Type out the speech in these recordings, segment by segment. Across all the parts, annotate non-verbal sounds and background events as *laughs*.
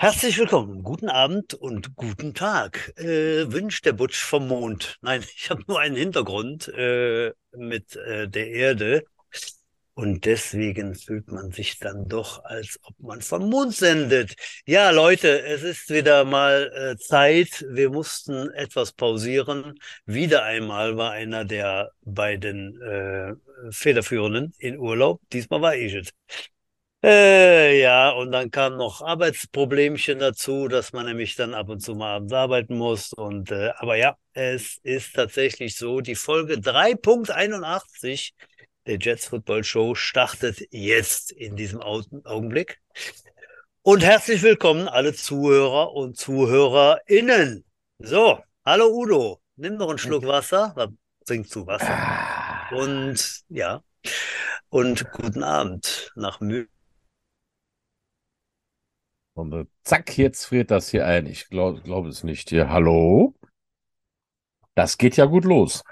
Herzlich willkommen, guten Abend und guten Tag. Äh, wünscht der Butch vom Mond. Nein, *laughs* ich habe nur einen Hintergrund äh, mit äh, der Erde und deswegen fühlt man sich dann doch, als ob man vom Mond sendet. Ja, Leute, es ist wieder mal äh, Zeit. Wir mussten etwas pausieren. Wieder einmal war einer der beiden äh, Federführenden in Urlaub. Diesmal war ich es. Äh, ja, und dann kam noch Arbeitsproblemchen dazu, dass man nämlich dann ab und zu mal abends arbeiten muss. Und äh, aber ja, es ist tatsächlich so, die Folge 3.81 der Jets Football Show startet jetzt in diesem Au Augenblick. Und herzlich willkommen alle Zuhörer und ZuhörerInnen. So, hallo Udo, nimm noch einen Schluck Wasser, trinkst du Wasser. Ah. Und ja, und guten Abend nach Mühe. Und äh, zack, jetzt friert das hier ein. Ich glaube glaub es nicht. Hier, hallo? Das geht ja gut los.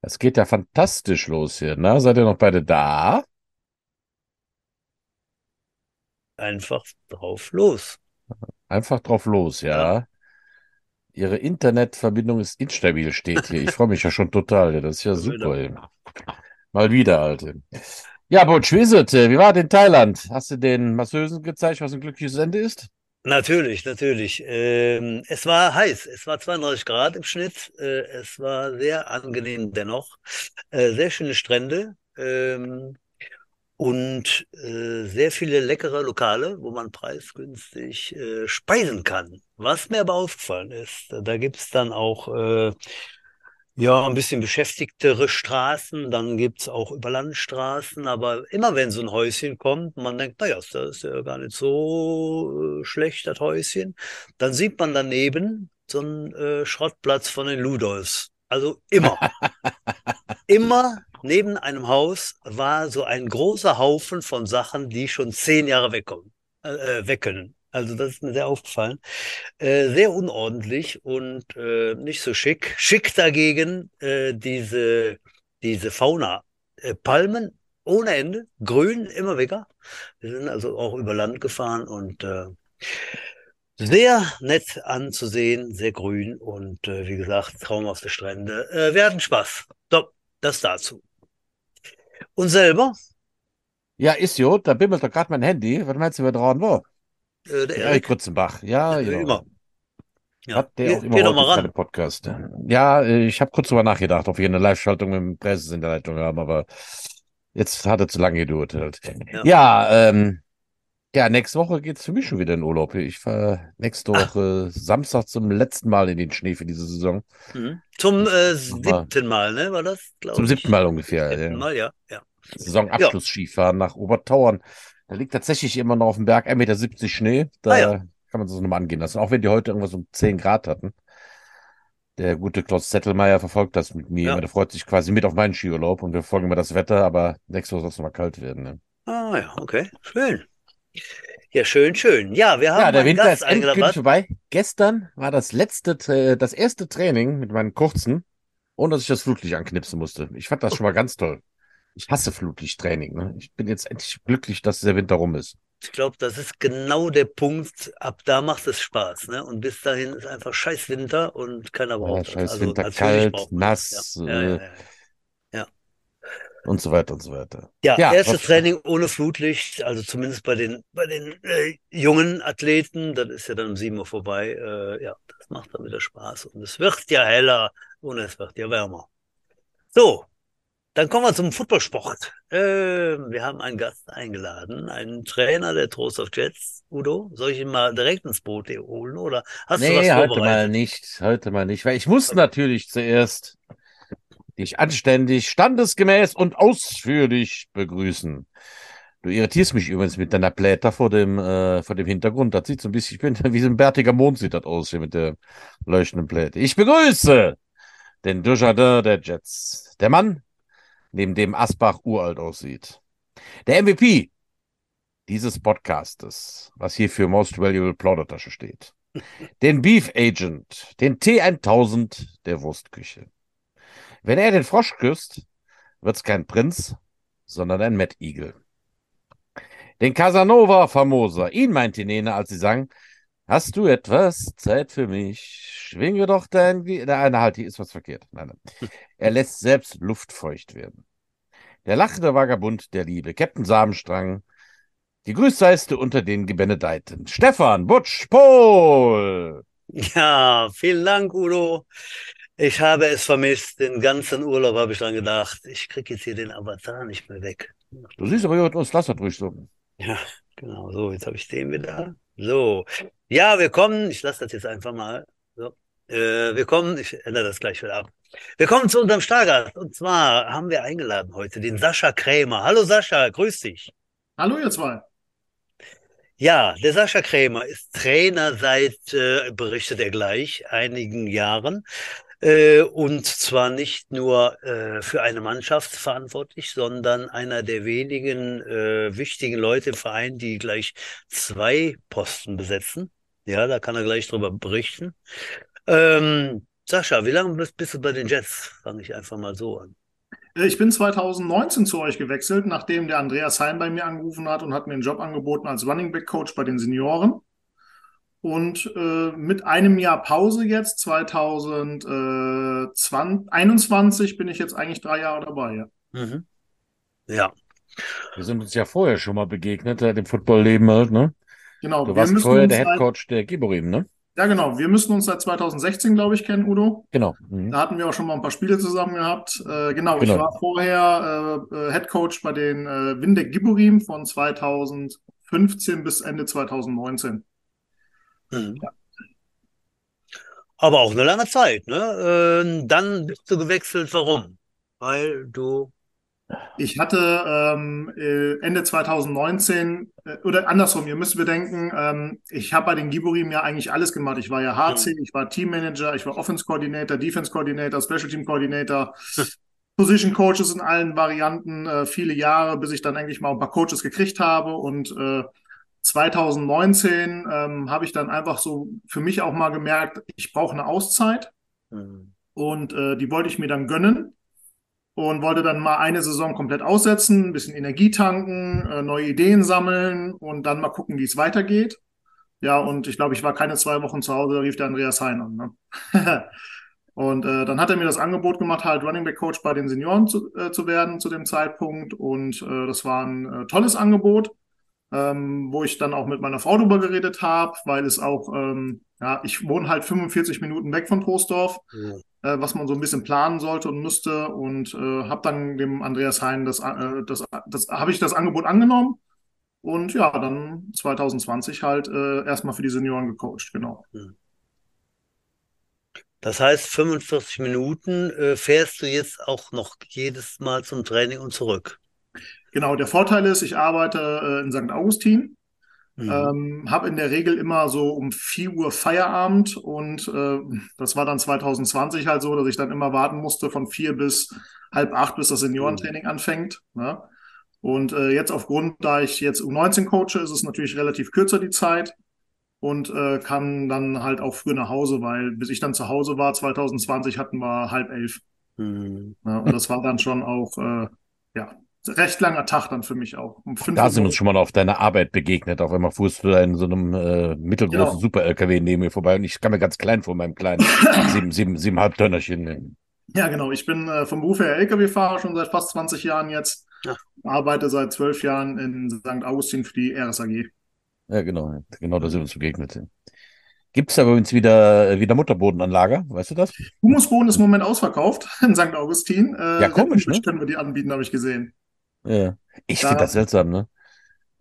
Das geht ja fantastisch los hier. Na, seid ihr noch beide da? Einfach drauf los. Einfach drauf los, ja. Ja. Ihre Internetverbindung ist instabil, steht hier. Ich freue mich ja schon total. Das ist ja super. Mal wieder, Alte. Ja, Butch, wie ist es? Wie war es in Thailand? Hast du den Masseusen gezeigt, was ein glückliches Ende ist? Natürlich, natürlich. Ähm, es war heiß. Es war 32 Grad im Schnitt. Äh, es war sehr angenehm dennoch. Äh, sehr schöne Strände. Ähm, und äh, sehr viele leckere Lokale, wo man preisgünstig äh, speisen kann. Was mir aber aufgefallen ist, da gibt's dann auch äh, ja ein bisschen beschäftigtere Straßen, dann gibt's auch Überlandstraßen, aber immer wenn so ein Häuschen kommt, man denkt, naja, das ist ja gar nicht so äh, schlecht, das Häuschen, dann sieht man daneben so einen äh, Schrottplatz von den Ludolfs. Also immer. *laughs* Immer neben einem Haus war so ein großer Haufen von Sachen, die schon zehn Jahre wegkommen, äh, äh, weg können. Also das ist mir sehr aufgefallen. Äh, sehr unordentlich und äh, nicht so schick. Schick dagegen äh, diese, diese Fauna. Äh, Palmen ohne Ende, grün, immer weg. Wir sind also auch über Land gefahren und äh, sehr nett anzusehen, sehr grün und äh, wie gesagt, traumhafte Strände. Äh, wir hatten Spaß. So, das dazu. Und selber, Ja, ist jo, da bimmelt doch gerade mein Handy. Was meinst du, wer dran war? Äh, der Erik Grützenbach. Ja, äh, genau. immer. Ja, Hat der geh, auch immer doch mal. Podcast. Ja, äh, ich habe kurz drüber nachgedacht, ob wir eine Live-Schaltung mit dem Präses in der Leitung haben, aber jetzt hat er zu lange gedauert halt. Ja. Ja, ähm, ja, nächste Woche geht's für mich schon wieder in Urlaub. Ich fahre nächste Ach. Woche Samstag zum letzten Mal in den Schnee für diese Saison. Mhm. Zum äh, siebten Mal, ne? War das, zum siebten ich? Mal ungefähr. Siebten Ja. Mal, ja. Ja. Ja. Saisonabschluss-Skifahren nach Obertauern. Da liegt tatsächlich immer noch auf dem Berg 1,70 Meter Schnee. Da Ah ja. kann man das nochmal angehen lassen. Auch wenn die heute irgendwas um 10 Grad hatten. Der gute Klaus Zettelmeier verfolgt das mit mir. Ja. Der freut sich quasi mit auf meinen Skiurlaub und wir folgen immer das Wetter, aber nächste Woche soll es nochmal kalt werden. Ne? Ah ja, okay. Schön. Ja, schön, schön. Ja, wir Ja, haben der einen Winter Gast ist endgültig vorbei. Gestern war das letzte, Tra- das erste Training mit meinen kurzen, ohne dass ich das Flutlicht anknipsen musste. Ich fand das schon mal ganz toll. Ich hasse Flutlichttraining. Ne? Ich bin jetzt endlich glücklich, dass der Winter rum ist. Ich glaube, das ist genau der Punkt. Ab da macht es Spaß, ne? Und bis dahin ist einfach scheiß Winter und keiner Ja, braucht das. scheiß Also Winter, kalt, nass Ja, ja, ja, äh, ja. ja. und so weiter und so weiter. Ja, Ja, erstes was, Training ohne Flutlicht, also zumindest bei den bei den äh, jungen Athleten, das ist ja dann um 7 Uhr vorbei. Äh, ja, das macht dann wieder Spaß. Und es wird ja heller und es wird ja wärmer. So, dann kommen wir zum Footballsport. Äh, wir haben einen Gast eingeladen, einen Trainer der Trost of Jets. Udo, soll ich ihn mal direkt ins Boot holen oder hast du was nee, heute mal nicht, heute mal nicht, weil ich muss natürlich zuerst dich anständig, standesgemäß und ausführlich begrüßen. Du irritierst mich übrigens mit deiner Blätter vor dem, äh, vor dem Hintergrund. Das sieht so ein bisschen, ich bin *laughs* wie so ein bärtiger Mond sieht das aus hier mit der leuchtenden Blätte. Ich begrüße den Dujardin der Jets. Der Mann, neben dem Asbach uralt aussieht. Der MVP dieses Podcastes, was hier für Most Valuable Plaudertasche steht. Den Beef Agent, den T1000 der Wurstküche. Wenn er den Frosch küsst, wird's kein Prinz, sondern ein Mad Eagle. Den Casanova Famosa. Ihn meinte Nene, als sie sang, Hast du etwas Zeit für mich? Schwinge doch dein... Ge Nein, halt, hier ist was verkehrt. Nein, nein. Er lässt selbst luftfeucht werden. Der lachende Vagabund der Liebe, Captain Samenstrang, die grüßseiste unter den Gebenedeiten. Stefan, Butsch, Pol! Ja, vielen Dank, Udo. Ich habe es vermisst. Den ganzen Urlaub habe ich dran gedacht. Ich kriege jetzt hier den Avatar nicht mehr weg. Du siehst aber, hier uns Laster durchsuchen. Ja, genau so. Jetzt habe ich den wieder. So. Ja, wir kommen. Ich lasse das jetzt einfach mal. So. Äh, wir kommen. Ich ändere das gleich wieder ab. Wir kommen zu unserem Stargast. Und zwar haben wir eingeladen heute den Sascha Krämer. Hallo Sascha, grüß dich. Hallo ihr zwei. Ja, der Sascha Krämer ist Trainer seit, äh, berichtet er gleich, einigen Jahren. Äh, und zwar nicht nur äh, für eine Mannschaft verantwortlich, sondern einer der wenigen äh, wichtigen Leute im Verein, die gleich zwei Posten besetzen. Ja, da kann er gleich drüber berichten. Ähm, Sascha, wie lange bist, bist du bei den Jets? Fange ich einfach mal so an. Äh, ich bin 2019 zu euch gewechselt, nachdem der Andreas Hein bei mir angerufen hat und hat mir einen Job angeboten als Running Back Coach bei den Senioren. Und äh, mit einem Jahr Pause jetzt, 2021, bin ich jetzt eigentlich drei Jahre dabei. Ja. Mhm. ja. Wir sind uns ja vorher schon mal begegnet, dem Footballleben halt, ne? Genau. Du warst vorher der Head Coach der Giborim, ne? Ja, genau. Wir müssen uns seit 2016, glaube ich, kennen, Udo. Genau. Mhm. Da hatten wir auch schon mal ein paar Spiele zusammen gehabt. Äh, genau, genau, ich war vorher äh, äh Head Coach bei den äh, Windeck Giborim von 2015 bis Ende 2019. Mhm. Ja. Aber auch eine lange Zeit, ne? Ähm, dann bist du gewechselt. Warum? Weil du ich hatte ähm, äh, Ende 2019 äh, oder andersrum, ihr müsst bedenken, ähm, ich habe bei den Giborim ja eigentlich alles gemacht. Ich war ja HC, ich war Teammanager, ich war Offense Coordinator, Defense Coordinator, Special Team Coordinator, Position Coaches in allen Varianten, äh, viele Jahre, bis ich dann eigentlich mal ein paar Coaches gekriegt habe und äh, 2019 ähm, habe ich dann einfach so für mich auch mal gemerkt, ich brauche eine Auszeit. Mhm. Und äh, die wollte ich mir dann gönnen und wollte dann mal eine Saison komplett aussetzen, ein bisschen Energie tanken, äh, neue Ideen sammeln und dann mal gucken, wie es weitergeht. Ja, und ich glaube, ich war keine zwei Wochen zu Hause, da rief der Andreas Hein an. Ne? *laughs* und äh, dann hat er mir das Angebot gemacht, halt Running Back Coach bei den Senioren zu, äh, zu werden zu dem Zeitpunkt. Und äh, das war ein äh, tolles Angebot ähm, wo ich dann auch mit meiner Frau drüber geredet habe, weil es auch, ähm, ja, ich wohne halt 45 Minuten weg von Troisdorf, ja. Äh, was man so ein bisschen planen sollte und müsste und äh, habe dann dem Andreas Hein das, äh, das, das habe ich das Angebot angenommen und ja, dann 2020 halt äh, erstmal für die Senioren gecoacht, genau. Das heißt, 45 Minuten äh, fährst du jetzt auch noch jedes Mal zum Training und zurück. Genau, der Vorteil ist, ich arbeite äh, in St. Augustin, mhm. ähm, habe in der Regel immer so um 4 Uhr Feierabend und äh, das war dann 2020 halt so, dass ich dann immer warten musste von 4 bis halb acht, bis das Seniorentraining mhm. anfängt. Ne? Und äh, jetzt aufgrund, da ich jetzt um 19 coache, ist es natürlich relativ kürzer die Zeit und äh, kann dann halt auch früh nach Hause, weil bis ich dann zu Hause war, 2020 hatten wir halb elf. Mhm. Ja, und das war dann schon auch, äh, ja, recht langer Tag dann für mich auch. Um da sind wir uns schon mal auf deiner Arbeit begegnet. Auf einmal fuhrst du in so einem äh, mittelgroßen genau. Super-LKW neben mir vorbei und ich kam mir ganz klein vor meinem kleinen *laughs* sieben, sieben, siebeneinhalb Tönnerchen. Ja, genau. Ich bin äh, vom Beruf her LKW-Fahrer schon seit fast 20 Jahren jetzt. Ja. Arbeite seit zwölf Jahren in St. Augustin für die RSAG. Ja, genau. Genau, da sind wir uns begegnet. Gibt es da übrigens wieder, wieder Mutterbodenanlage? Weißt du das? Humusboden ist im Moment ausverkauft in St. Augustin. Äh, ja, komisch, ne? können wir die anbieten, habe ich gesehen. Ja. Ich finde das seltsam, ne?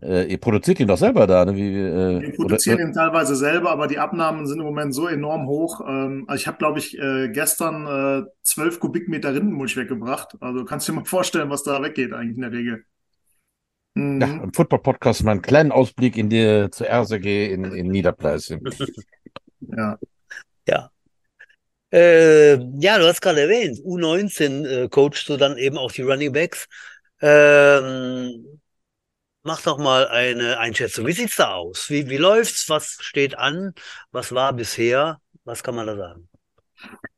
Äh, ihr produziert ihn doch selber da, ne? Wie, äh, wir produzieren oder, ihn teilweise selber, aber die Abnahmen sind im Moment so enorm hoch. Ähm, also ich habe, glaube ich, äh, gestern äh, zwölf Kubikmeter Rindenmulch weggebracht. Also kannst du dir mal vorstellen, was da weggeht eigentlich in der Regel. Mhm. Ja, im Football-Podcast mal einen kleinen Ausblick in die zur RSG in, in Niederpleiße. *laughs* ja. Ja. Äh, ja, du hast gerade erwähnt, U19 äh, coachst du dann eben auch die Running Backs. Ähm, mach doch mal eine Einschätzung. Wie sieht's da aus? Wie, wie läuft's? Was steht an? Was war bisher? Was kann man da sagen?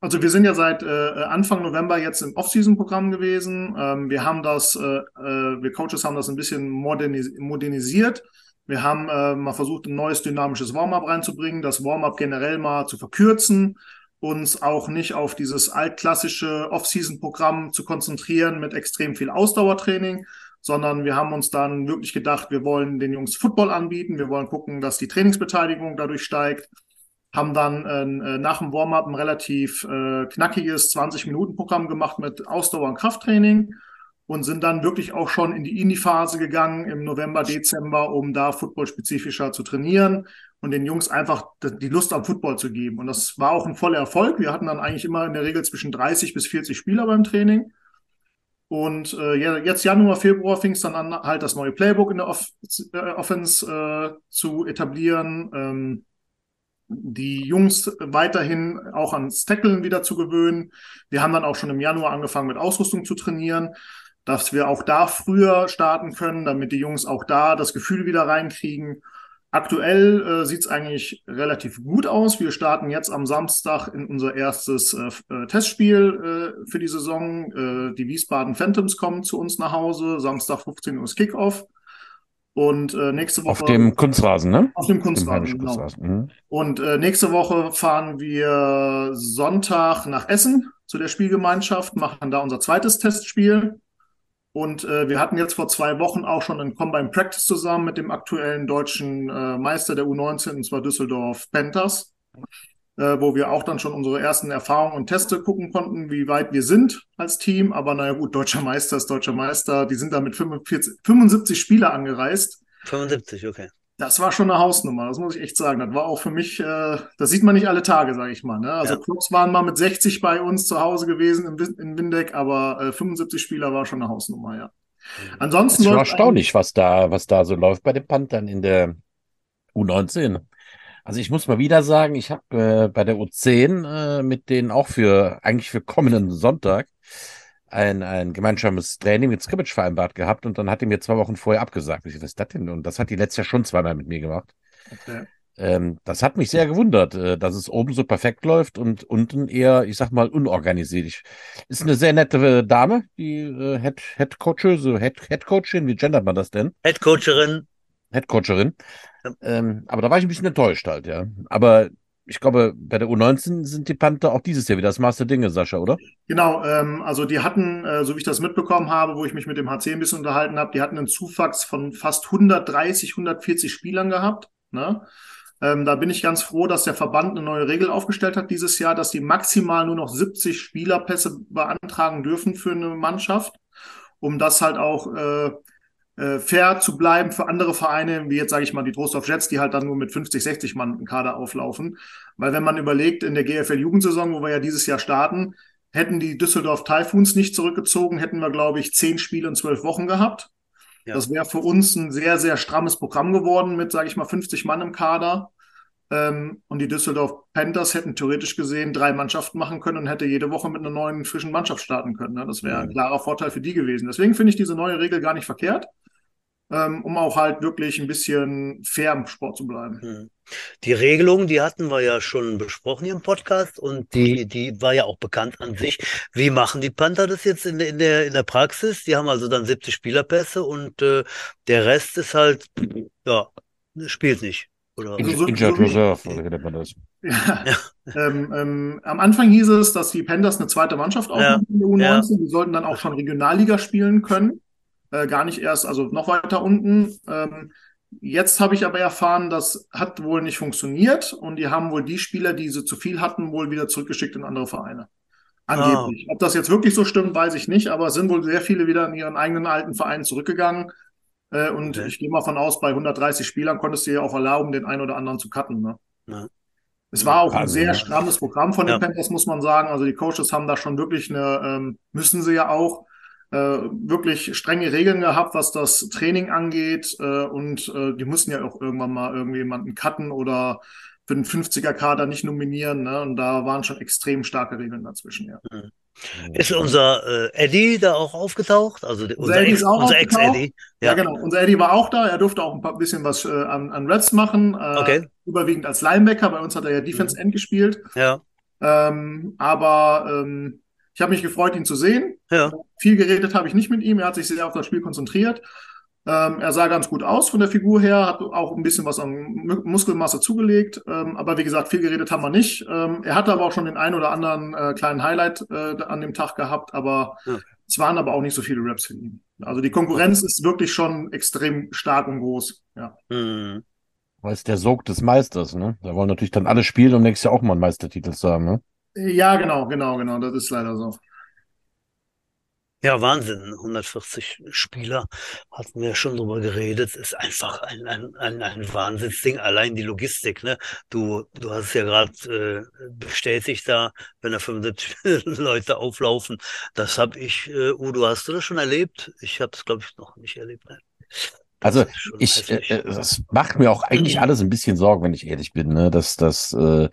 Also wir sind ja seit äh, Anfang November jetzt im Off-Season-Programm gewesen. Ähm, wir haben das, äh, äh, wir Coaches haben das ein bisschen modernis modernisiert. Wir haben äh, mal versucht, ein neues dynamisches Warm-up reinzubringen, das Warm-up generell mal zu verkürzen, uns auch nicht auf dieses altklassische Off-Season-Programm zu konzentrieren mit extrem viel Ausdauertraining, sondern wir haben uns dann wirklich gedacht, wir wollen den Jungs Football anbieten, wir wollen gucken, dass die Trainingsbeteiligung dadurch steigt, haben dann äh, nach dem Warm-up ein relativ äh, knackiges 20-Minuten-Programm gemacht mit Ausdauer- und Krafttraining und sind dann wirklich auch schon in die Indie-Phase gegangen im November, Dezember, um da footballspezifischer zu trainieren und den Jungs einfach die Lust am Football zu geben. Und das war auch ein voller Erfolg. Wir hatten dann eigentlich immer in der Regel zwischen 30 bis 40 Spieler beim Training. Und äh, jetzt Januar, Februar fing es dann an, halt das neue Playbook in der Off äh, Offense äh, zu etablieren. Ähm, die Jungs weiterhin auch ans Tackeln wieder zu gewöhnen. Wir haben dann auch schon im Januar angefangen mit Ausrüstung zu trainieren, dass wir auch da früher starten können, damit die Jungs auch da das Gefühl wieder reinkriegen. Aktuell äh, sieht es eigentlich relativ gut aus. Wir starten jetzt am Samstag in unser erstes äh, äh, Testspiel äh, für die Saison. Äh, die Wiesbaden Phantoms kommen zu uns nach Hause. Samstag 15 Uhr ist Kickoff. Und äh, nächste Woche. Auf dem Kunstrasen, ne? Auf dem Kunstrasen, genau. Kunstrasen. Mhm. Und äh, nächste Woche fahren wir Sonntag nach Essen zu der Spielgemeinschaft, machen da unser zweites Testspiel. Und äh, wir hatten jetzt vor zwei Wochen auch schon ein Combine Practice zusammen mit dem aktuellen deutschen äh, Meister der U19, und zwar Düsseldorf Panthers, äh, wo wir auch dann schon unsere ersten Erfahrungen und Teste gucken konnten, wie weit wir sind als Team. Aber naja gut, deutscher Meister ist deutscher Meister. Die sind da mit 45, 75 Spieler angereist. 75, okay. Das war schon eine Hausnummer, das muss ich echt sagen. Das war auch für mich, äh, das sieht man nicht alle Tage, sage ich mal. Ne? Also ja. Clubs waren mal mit 60 bei uns zu Hause gewesen in, in Windeck, aber äh, 75 Spieler war schon eine Hausnummer, ja. Ansonsten. Es ist erstaunlich, was da, was da so läuft bei den Panthern in der U19. Also ich muss mal wieder sagen, ich habe äh, bei der U10 äh, mit denen auch für eigentlich für kommenden Sonntag ein, ein gemeinsames Training mit Scrimmage vereinbart gehabt und dann hat er mir zwei Wochen vorher abgesagt. Ich, was ist das denn? Und das hat die letztes Jahr schon zweimal mit mir gemacht. Okay. Ähm, das hat mich sehr gewundert, äh, dass es oben so perfekt läuft und unten eher, ich sag mal, unorganisiert. Ist eine sehr nette äh, Dame, die äh, Head, Head Coache, Head, Head Coachin, wie gendert man das denn? Head Coacherin. Head Coacherin. Ja. Ähm, aber da war ich ein bisschen enttäuscht halt, ja. Aber ich glaube, bei der U19 sind die Panther auch dieses Jahr wieder das Maß der Dinge, Sascha, oder? Genau, ähm, also die hatten, äh, so wie ich das mitbekommen habe, wo ich mich mit dem HC ein bisschen unterhalten habe, die hatten einen Zuwachs von fast 130, 140 Spielern gehabt. Ne? Ähm, da bin ich ganz froh, dass der Verband eine neue Regel aufgestellt hat dieses Jahr, dass die maximal nur noch 70 Spielerpässe beantragen dürfen für eine Mannschaft, um das halt auch äh, äh, fair zu bleiben für andere Vereine, wie jetzt sage ich mal die Trostorf Jets, die halt dann nur mit 50, 60 Mann im Kader auflaufen. Weil wenn man überlegt, in der GFL-Jugendsaison, wo wir ja dieses Jahr starten, hätten die Düsseldorf Typhoons nicht zurückgezogen, hätten wir, glaube ich, zehn Spiele in zwölf Wochen gehabt. Ja. Das wäre für uns ein sehr, sehr strammes Programm geworden mit, sage ich mal, 50 Mann im Kader. Ähm, und die Düsseldorf Panthers hätten theoretisch gesehen drei Mannschaften machen können und hätte jede Woche mit einer neuen frischen Mannschaft starten können. Ne? Das wäre ein klarer Vorteil für die gewesen. Deswegen finde ich diese neue Regel gar nicht verkehrt um auch halt wirklich ein bisschen fair im Sport zu bleiben. Hm. Die Regelung, die hatten wir ja schon besprochen hier im Podcast und die, die war ja auch bekannt an sich. Wie machen die Panther das jetzt in, in, der, in der Praxis? Die haben also dann 70 Spielerpässe und äh, der Rest ist halt, ja, spielt nicht. Oder also so, Injured so Reserve, oder wie nennt man das? Ja. ja. Ähm, ähm, am Anfang hieß es, dass die Panthers eine zweite Mannschaft aufnehmen ja. in der U19. Ja. Die sollten dann auch schon Regionalliga spielen können äh, gar nicht erst, also noch weiter unten. Ähm, jetzt habe ich aber erfahren, das hat wohl nicht funktioniert und die haben wohl die Spieler, die sie zu viel hatten, wohl wieder zurückgeschickt in andere Vereine. Angeblich. Oh. Ob das jetzt wirklich so stimmt, weiß ich nicht, aber es sind wohl sehr viele wieder in ihren eigenen alten Vereinen zurückgegangen. Äh, und okay. ich gehe mal von aus, bei 130 Spielern konntest du ja auch erlauben, den einen oder anderen zu cutten. Ne? Ja. Es war auch ein sehr strammes Programm von den ja. Panthers, muss man sagen. Also die Coaches haben da schon wirklich eine, ähm, müssen sie ja auch, wirklich strenge Regeln gehabt, was das Training angeht. Äh, und äh, die mussten ja auch irgendwann mal irgendjemanden cutten oder für den 50er-Kader nicht nominieren. Ne? Und da waren schon extrem starke Regeln dazwischen, ja. Mhm. Ist unser äh, Eddie da auch aufgetaucht? Also unser, unser Ex-Eddie? Unser Ex ja. ja. genau. Unser Eddie war auch da. Er durfte auch ein paar, bisschen was äh, an, an Reds machen. Äh, okay. Überwiegend als Linebacker. Bei uns hat er ja Defense End gespielt. Ja. Ähm, aber ähm, ich habe mich gefreut, ihn zu sehen. Ja. Viel geredet habe ich nicht mit ihm. Er hat sich sehr auf das Spiel konzentriert. Ähm, er sah ganz gut aus von der Figur her, hat auch ein bisschen was an Muskelmasse zugelegt. Ähm, aber wie gesagt, viel geredet haben wir nicht. Ähm, er hatte aber auch schon den einen oder anderen äh, kleinen Highlight äh, an dem Tag gehabt, aber ja. es waren aber auch nicht so viele Raps für ihn. Also die Konkurrenz ist wirklich schon extrem stark und groß. Ja. Mhm. Weil es der Sog des Meisters, ne? Da wollen natürlich dann alle spielen, um nächstes Jahr auch mal einen Meistertitel zu haben, ne? Ja, genau, genau, genau. Das ist leider so. Ja, Wahnsinn. 140 Spieler hatten wir schon drüber geredet. Ist einfach ein, ein, ein, ein Wahnsinnsding. Allein die Logistik, ne? Du, du hast es ja gerade äh, bestätigt da, wenn da 75 *laughs* Leute auflaufen. Das habe ich, äh, Udo, hast du das schon erlebt? Ich habe es, glaube ich, noch nicht erlebt. Ne? Also ich, äh, das macht mir auch eigentlich alles ein bisschen Sorgen, wenn ich ehrlich bin, ne? dass das äh,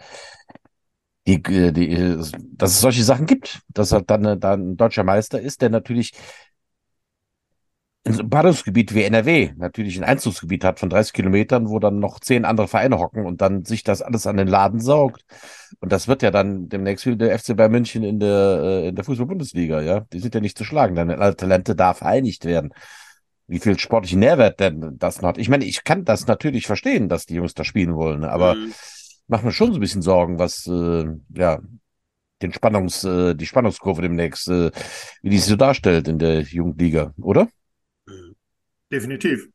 die, äh, die, dass es solche Sachen gibt, dass er dann, dann ein deutscher Meister ist, der natürlich in so einem Ballungsgebiet wie NRW natürlich ein Einzugsgebiet hat von 30 Kilometern, wo dann noch zehn andere Vereine hocken und dann sich das alles an den Laden saugt. Und das wird ja dann demnächst wie der FC Bayern München in der, äh, in der Fußball-Bundesliga, ja. Die sind ja nicht zu schlagen. Deine Talente darf vereinigt werden. Wie viel sportlichen Nährwert denn das noch hat. Ich meine, ich kann das natürlich verstehen, dass die Jungs da spielen wollen, aber mhm macht mir schon so ein bisschen Sorgen, was äh, ja den Spannungs, äh, die Spannungskurve demnächst, äh, wie die sich so darstellt in der Jugendliga, oder? Definitiv.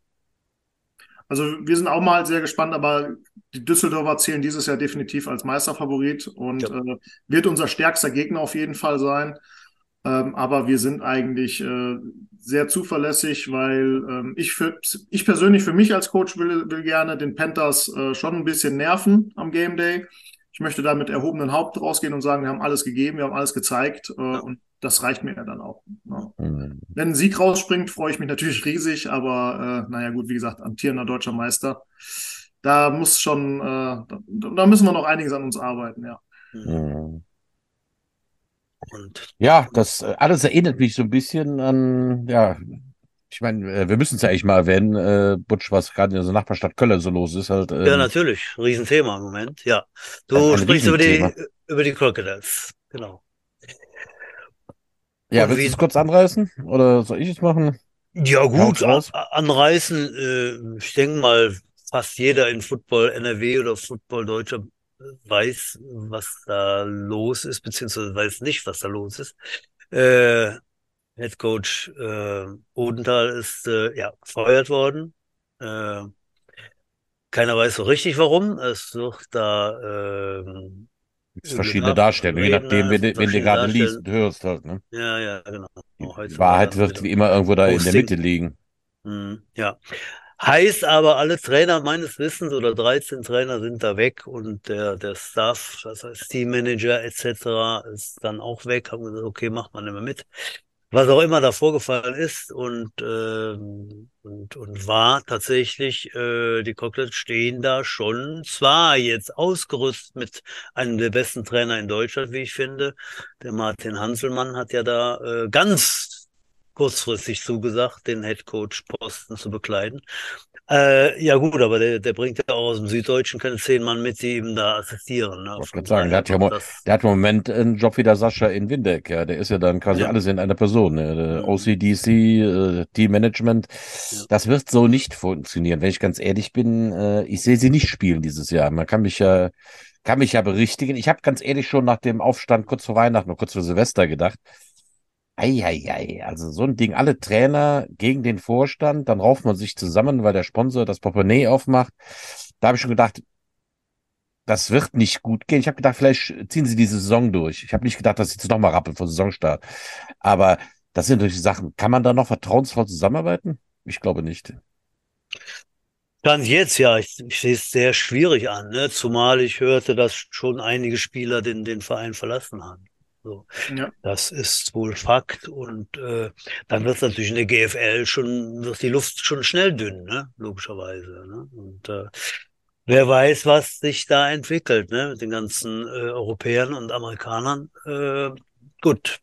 Also wir sind auch mal sehr gespannt, aber die Düsseldorfer zählen dieses Jahr definitiv als Meisterfavorit und ja. äh, wird unser stärkster Gegner auf jeden Fall sein. Ähm, aber wir sind eigentlich äh, sehr zuverlässig, weil ähm, ich, für, ich persönlich für mich als Coach will, will gerne den Panthers äh, schon ein bisschen nerven am Game Day. Ich möchte da mit erhobenen Haupt rausgehen und sagen, wir haben alles gegeben, wir haben alles gezeigt äh, ja. und das reicht mir ja dann auch. Ja. Mhm. Wenn ein Sieg rausspringt, freue ich mich natürlich riesig, aber äh, naja gut, wie gesagt, amtierender deutscher Meister. Da muss schon, äh, da, da, müssen wir noch einiges an uns arbeiten, ja. Mhm. Und ja, das äh, alles erinnert mich so ein bisschen an, ja, ich meine, äh, wir müssen es ja eigentlich mal erwähnen, äh, Butsch, was gerade in der Nachbarstadt Köln so los ist. Halt, ähm, ja, natürlich. Riesenthema im Moment, ja. Du sprichst über die, über die Crocodiles, genau. Ja, Und willst du es kurz anreißen? Oder soll ich es machen? Ja, gut, anreißen. Äh, ich denke mal, fast jeder in Football NRW oder Football Deutscher weiß, was da los ist, beziehungsweise weiß nicht, was da los ist. Äh, Head Coach äh, Odenthal ist äh, ja gefeuert worden. Äh, keiner weiß so richtig warum. Es wird da äh, verschiedene Darstellungen, je nachdem, wenn, wenn du gerade liest und hörst halt. Ne? Ja, ja, genau. Die Wahrheit wird wie immer irgendwo da Posting. in der Mitte liegen. Hm, ja. Heißt aber, alle Trainer meines Wissens oder 13 Trainer sind da weg und der, der Staff, das heißt Teammanager etc. ist dann auch weg. Haben gesagt, okay, macht man immer mit. Was auch immer da vorgefallen ist und, äh, und, und war tatsächlich, äh, die Cocktails stehen da schon zwar jetzt ausgerüstet mit einem der besten Trainer in Deutschland, wie ich finde. Der Martin Hanselmann hat ja da äh, ganz kurzfristig zugesagt, den Headcoach-Posten zu bekleiden. Äh, ja gut, aber der, der bringt ja auch aus dem Süddeutschen keine zehn Mann mit, die ihm da assistieren. Ne? Ich kann sagen, der hat, ja der hat im Moment einen Job wie der Sascha in Windeck. Ja. Der ist ja dann quasi ja. alles in einer Person. Ne? Mhm. OCDC, äh, Team-Management. Ja. Das wird so nicht funktionieren. Wenn ich ganz ehrlich bin, äh, ich sehe sie nicht spielen dieses Jahr. Man kann mich ja kann mich ja berichtigen. Ich habe ganz ehrlich schon nach dem Aufstand kurz vor Weihnachten und kurz vor Silvester gedacht, Eieiei, also so ein Ding, alle Trainer gegen den Vorstand, dann rauft man sich zusammen, weil der Sponsor das Portemonnaie aufmacht. Da habe ich schon gedacht, das wird nicht gut gehen. Ich habe gedacht, vielleicht ziehen sie diese Saison durch. Ich habe nicht gedacht, dass sie jetzt nochmal rappeln vor Saisonstart. Aber das sind solche Sachen. Kann man da noch vertrauensvoll zusammenarbeiten? Ich glaube nicht. Dann jetzt ja, ich, ich sehe es sehr schwierig an, ne? zumal ich hörte, dass schon einige Spieler den, den Verein verlassen haben. So. Ja. Das ist wohl Fakt. Und äh, dann wird es natürlich in der GFL schon, wird die Luft schon schnell dünn, ne? logischerweise. Ne? Und äh, wer weiß, was sich da entwickelt, ne? mit den ganzen äh, Europäern und Amerikanern. Äh, gut,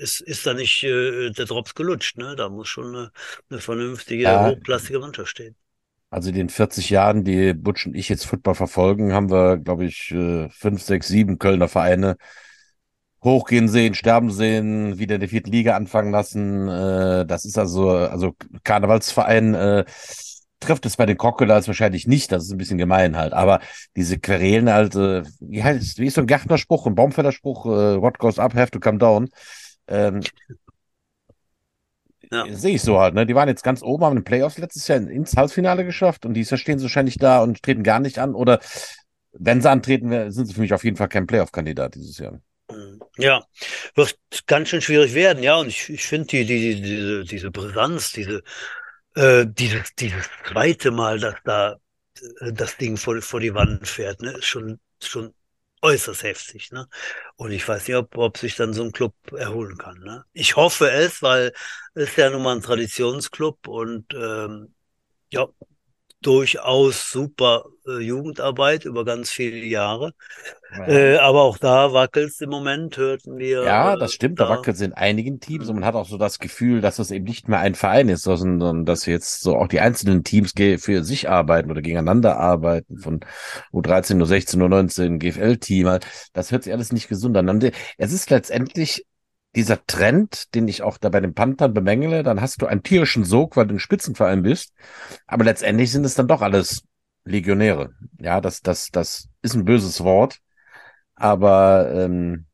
es ist da nicht äh, der Drops gelutscht, ne? Da muss schon eine, eine vernünftige, ja. hochklassige Mannschaft stehen. Also in den 40 Jahren, die Butch und ich jetzt Football verfolgen, haben wir, glaube ich, äh, fünf, sechs, sieben Kölner Vereine hochgehen sehen, sterben sehen, wieder in der vierten Liga anfangen lassen. Äh, das ist also, also Karnevalsverein äh, trifft es bei den Crocodiles wahrscheinlich nicht. Das ist ein bisschen gemein halt. Aber diese Querelen halt, äh, wie heißt, wie ist so ein Gärtnerspruch, ein Baumfällerspruch, äh, what goes up, have to come down. Ähm, ja. Sehe ich so halt, ne? Die waren jetzt ganz oben, haben in den Playoffs letztes Jahr ins Halbfinale geschafft und dieses Jahr stehen sie wahrscheinlich da und treten gar nicht an. Oder wenn sie antreten, sind sie für mich auf jeden Fall kein Playoff-Kandidat dieses Jahr. Ja, wird ganz schön schwierig werden, ja. Und ich, ich finde die, die, die, diese, diese Brisanz, diese, äh, dieses, dieses zweite Mal, dass da äh, das Ding vor, vor die Wand fährt, ne, ist schon, schon äußerst heftig, ne? Und ich weiß nicht, ob, ob sich dann so ein Club erholen kann. Ne? Ich hoffe es, weil es ja nun mal ein Traditionsclub und ähm, ja, durchaus super äh, Jugendarbeit über ganz viele Jahre. Ja. Äh, aber auch da wackelt es im Moment, hörten wir. Ja, das stimmt, da, da wackelt es in einigen Teams und man hat auch so das Gefühl, dass es eben nicht mehr ein Verein ist, sondern dass jetzt so auch die einzelnen Teams für sich arbeiten oder gegeneinander arbeiten, von U13, U16, U19, GFL-Team. Das hört sich alles nicht gesund an. Es ist letztendlich dieser Trend, den ich auch da bei den Panthern bemängele, dann hast du einen tierischen Sog, weil du ein Spitzenverein bist. Aber letztendlich sind es dann doch alles Legionäre. Ja, das, das, das ist ein böses Wort. Aber ähm,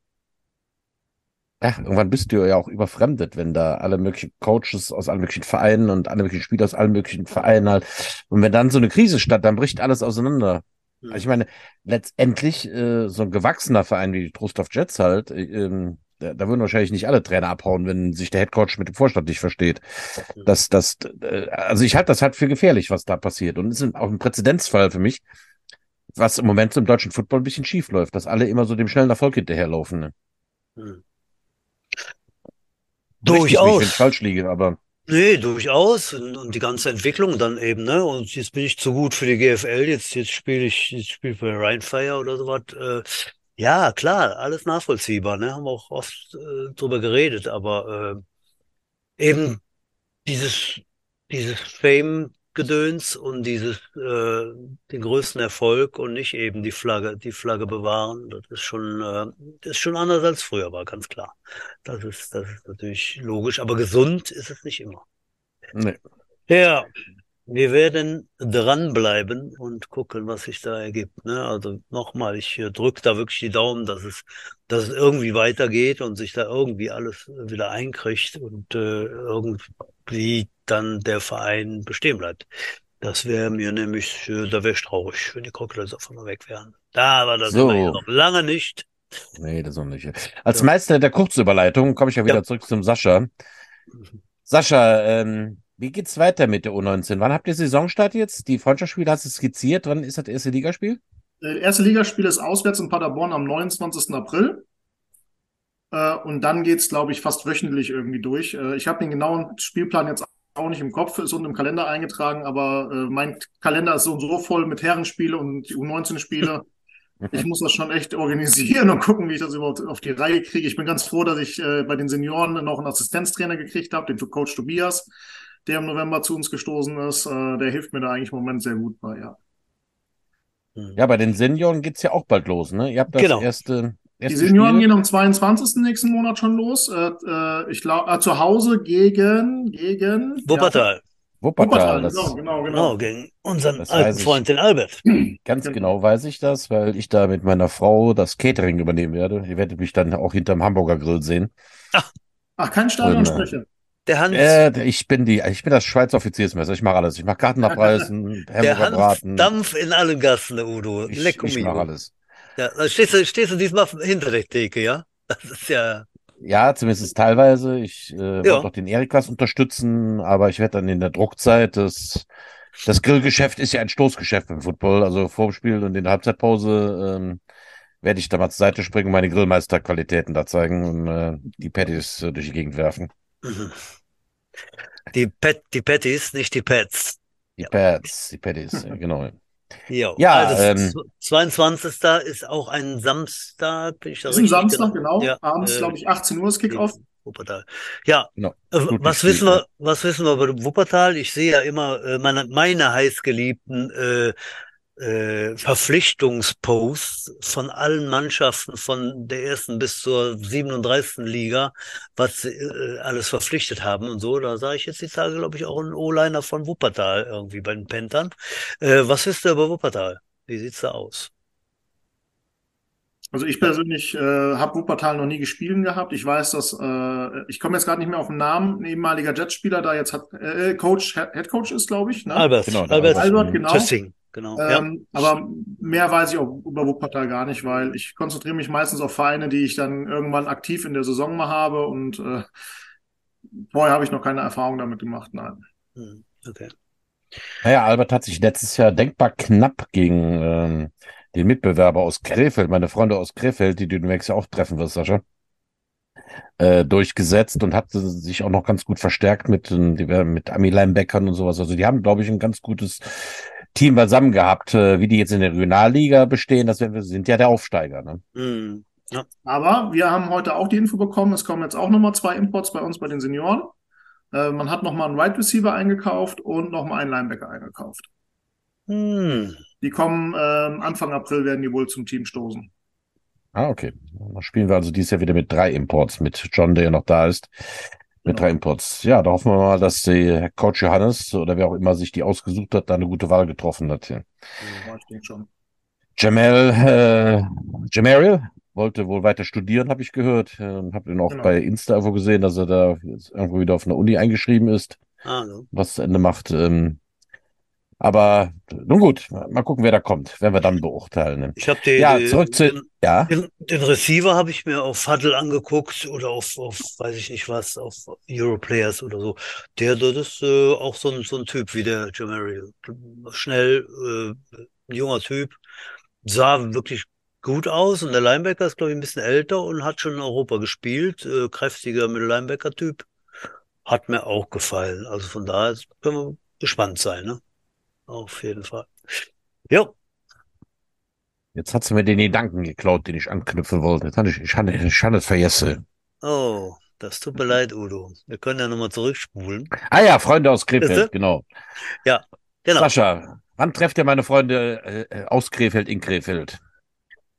ja, irgendwann bist du ja auch überfremdet, wenn da alle möglichen Coaches aus allen möglichen Vereinen und alle möglichen Spieler aus allen möglichen Vereinen halt. Und wenn dann so eine Krise statt, dann bricht alles auseinander. Also ich meine, letztendlich äh, so ein gewachsener Verein wie die Trostorf Jets halt, äh, ähm, da, da würden wahrscheinlich nicht alle Trainer abhauen, wenn sich der Headcoach mit dem Vorstand nicht versteht. Das, das, äh, also ich halte das halt für gefährlich, was da passiert. Und es ist auch ein Präzedenzfall für mich, was im Moment im deutschen Football ein bisschen schief läuft, dass alle immer so dem schnellen Erfolg hinterherlaufen. Ne? Hm. Durchaus. Mich, wenn ich falsch liege, aber. Nee, durchaus. Und, und, die ganze Entwicklung dann eben, ne? Und jetzt bin ich zu gut für die GFL, jetzt, jetzt spiele ich, jetzt spiele ich bei Rheinfire oder sowas. Äh, ja, klar, alles nachvollziehbar, ne? Haben wir auch oft äh, drüber geredet, aber äh, eben dieses, dieses Fame-Gedöns und dieses äh, den größten Erfolg und nicht eben die Flagge, die Flagge bewahren, das ist schon, äh, das ist schon anders als früher war, ganz klar. Das ist, das ist natürlich logisch, aber gesund ist es nicht immer. Nee. Ja, wir werden dranbleiben und gucken, was sich da ergibt. Ne? Also nochmal, ich äh, drücke da wirklich die Daumen, dass es, dass es irgendwie weitergeht und sich da irgendwie alles wieder einkriegt und äh, irgendwie dann der Verein bestehen bleibt. Das wäre mir nämlich, äh, da wäre ich traurig, wenn die Crocodiles auf einmal weg wären. Da war das so. noch lange nicht. Nee, das noch nicht. Als ja. Meister der Kurzüberleitung komme ich ja wieder ja. zurück zum Sascha. Mhm. Sascha, ähm, wie geht's weiter mit der U19? Wann habt ihr Saisonstart jetzt? Die Freundschaftsspiele hast du skizziert. Wann ist das erste Ligaspiel? Das äh, erste Ligaspiel ist auswärts in Paderborn am 29. April. Äh, und dann geht's, glaube ich, fast wöchentlich irgendwie durch. Äh, ich habe den genauen Spielplan jetzt auch nicht im Kopf, ist unten im Kalender eingetragen, aber mein Kalender ist so und so voll mit Herrenspiele und U19-Spiele. *laughs* Ich muss das schon echt organisieren und gucken, wie ich das überhaupt auf die Reihe kriege. Ich bin ganz froh, dass ich bei den Senioren noch einen Assistenztrainer gekriegt habe, den Coach Tobias der im November zu uns gestoßen ist, äh, der hilft mir da eigentlich im Moment sehr gut bei, ja. Hm. Ja, bei den Senioren geht es ja auch bald los, ne? Ihr habt das genau. erste, erste. Die Senioren Spiel. gehen am 22. nächsten Monat schon los. Äh, äh ich glaube, äh, zu Hause gegen, gegen. Wuppertal. Ja, Wuppertal, das, genau, genau, genau. genau gegen unseren alten Freund, den Albert. *clears throat* Ganz genau. genau weiß ich das, weil ich da mit meiner Frau das Catering übernehmen werde. Ihr werdet mich dann auch hinterm Hamburger Grill sehen. Ach, Ach kein Stadionsprecher. Der Hans. Äh, ich bin die, ich bin das Schweizer Offiziersmesser. Ich mache alles. Ich mache Karten abreißen, *laughs* Hamburger braten. Dampf in allen Gassen, Udo. Ich, Leck ich mache alles. Ja, da stehst du, stehst du diesmal hinter der Theke, ja? Das ist ja. Ja, zumindest teilweise. Ich äh, ja. wollte auch den Erik was unterstützen, aber ich werde dann in der Druckzeit das, das Grillgeschäft ist ja ein Stoßgeschäft im Football. Also vor dem Spiel und in der Halbzeitpause ähm, werde ich da mal zur Seite springen, meine Grillmeisterqualitäten da zeigen und äh, die Patties äh, durch die Gegend werfen. *laughs* Die, Pet, die Patties, nicht die Pets. Die Pets, die Patties, genau. Jo, ja, also ähm, 22. ist auch ein Samstag. Bin ich da ist ein Samstag, genau. genau. Ja, Abends, äh, glaube ich, 18 Uhr ist Kickoff. Wuppertal. Ja, Genau. äh, was wissen wir, was wissen wir über Wuppertal? Ich sehe ja immer äh, meine, meine heißgeliebten äh, äh, Verpflichtungsposts von allen Mannschaften von der ersten bis zur 37. Liga, was sie äh, alles verpflichtet haben und so. Da sah ich jetzt die Tage, glaube ich, auch einen O-Liner von Wuppertal irgendwie bei den Panthern. Äh, was wisst ihr über Wuppertal? Wie sieht's da aus? Also ich persönlich äh, habe Wuppertal noch nie gespielt gehabt. Ich weiß, dass äh, ich komme jetzt gerade nicht mehr auf den Namen, ein ehemaliger Jetspieler da jetzt hat äh, Coach, Head Coach ist, glaube ich. Ne? Albert, Genau, Albert, Albert, genau. Tüssing, genau. ja. Ähm, aber mehr weiß ich auch über Wuppertal gar nicht, weil ich konzentriere mich meistens auf Vereine, die ich dann irgendwann aktiv in der Saison mal habe und äh, vorher habe ich noch keine Erfahrung damit gemacht. Nein. Hm, Okay. Naja, Albert hat sich letztes Jahr denkbar knapp gegen ähm, den Mitbewerber aus Krefeld, meine Freunde aus Krefeld, die du demnächst ja auch treffen wirst, Sascha, äh, durchgesetzt und hat sich auch noch ganz gut verstärkt mit, mit Ami-Linebackern und sowas. Also die haben, glaube ich, ein ganz gutes Team beisammen gehabt. Äh, wie die jetzt in der Regionalliga bestehen, das sind ja der Aufsteiger. Ne? Hm, Aber wir haben heute auch die Info bekommen, es kommen jetzt auch nochmal zwei Imports bei uns bei den Senioren. Äh, man hat nochmal einen Wide Receiver eingekauft und nochmal einen Linebacker eingekauft. hm. Die kommen ähm, Anfang April, werden die wohl zum Team stoßen. Ah, okay. Dann spielen wir also dieses Jahr wieder mit drei Imports, mit John, der ja noch da ist. Mit Genau. drei Imports. Ja, da hoffen wir mal, dass der Coach Johannes oder wer auch immer sich die ausgesucht hat, da eine gute Wahl getroffen hat. Ja. Ich denke schon. Jamal, äh, Jamariel wollte wohl weiter studieren, habe ich gehört. Ähm, habe ihn auch Genau. bei Insta irgendwo gesehen, dass er da jetzt irgendwo wieder auf einer Uni eingeschrieben ist, Ah, so. was zu Ende macht. Ähm, aber nun gut, mal gucken, wer da kommt. Werden wir dann beurteilen. Ich habe den, Ja, zurück zu, den, ja. den, den Receiver habe ich mir auf Huddle angeguckt oder auf, auf, weiß ich nicht was, auf Europlayers oder so. Der, der ist äh, auch so ein, so ein Typ wie der Jamari. Schnell, äh, ein junger Typ. Sah wirklich gut aus und der Linebacker ist, glaube ich, ein bisschen älter und hat schon in Europa gespielt. Äh, kräftiger Mittel-Linebacker-Typ. Hat mir auch gefallen. Also von daher können wir gespannt sein, ne? Auf jeden Fall. Ja, Jetzt hat sie mir den Gedanken geklaut, den ich anknüpfen wollte. Jetzt hatte ich, ich hatte, ich hatte es vergessen. Oh, das tut mir leid, Udo. Wir können ja nochmal zurückspulen. Ah ja, Freunde aus? Krefeld, genau. Genau. Sascha, wann trefft ihr meine Freunde äh, aus Krefeld in Krefeld?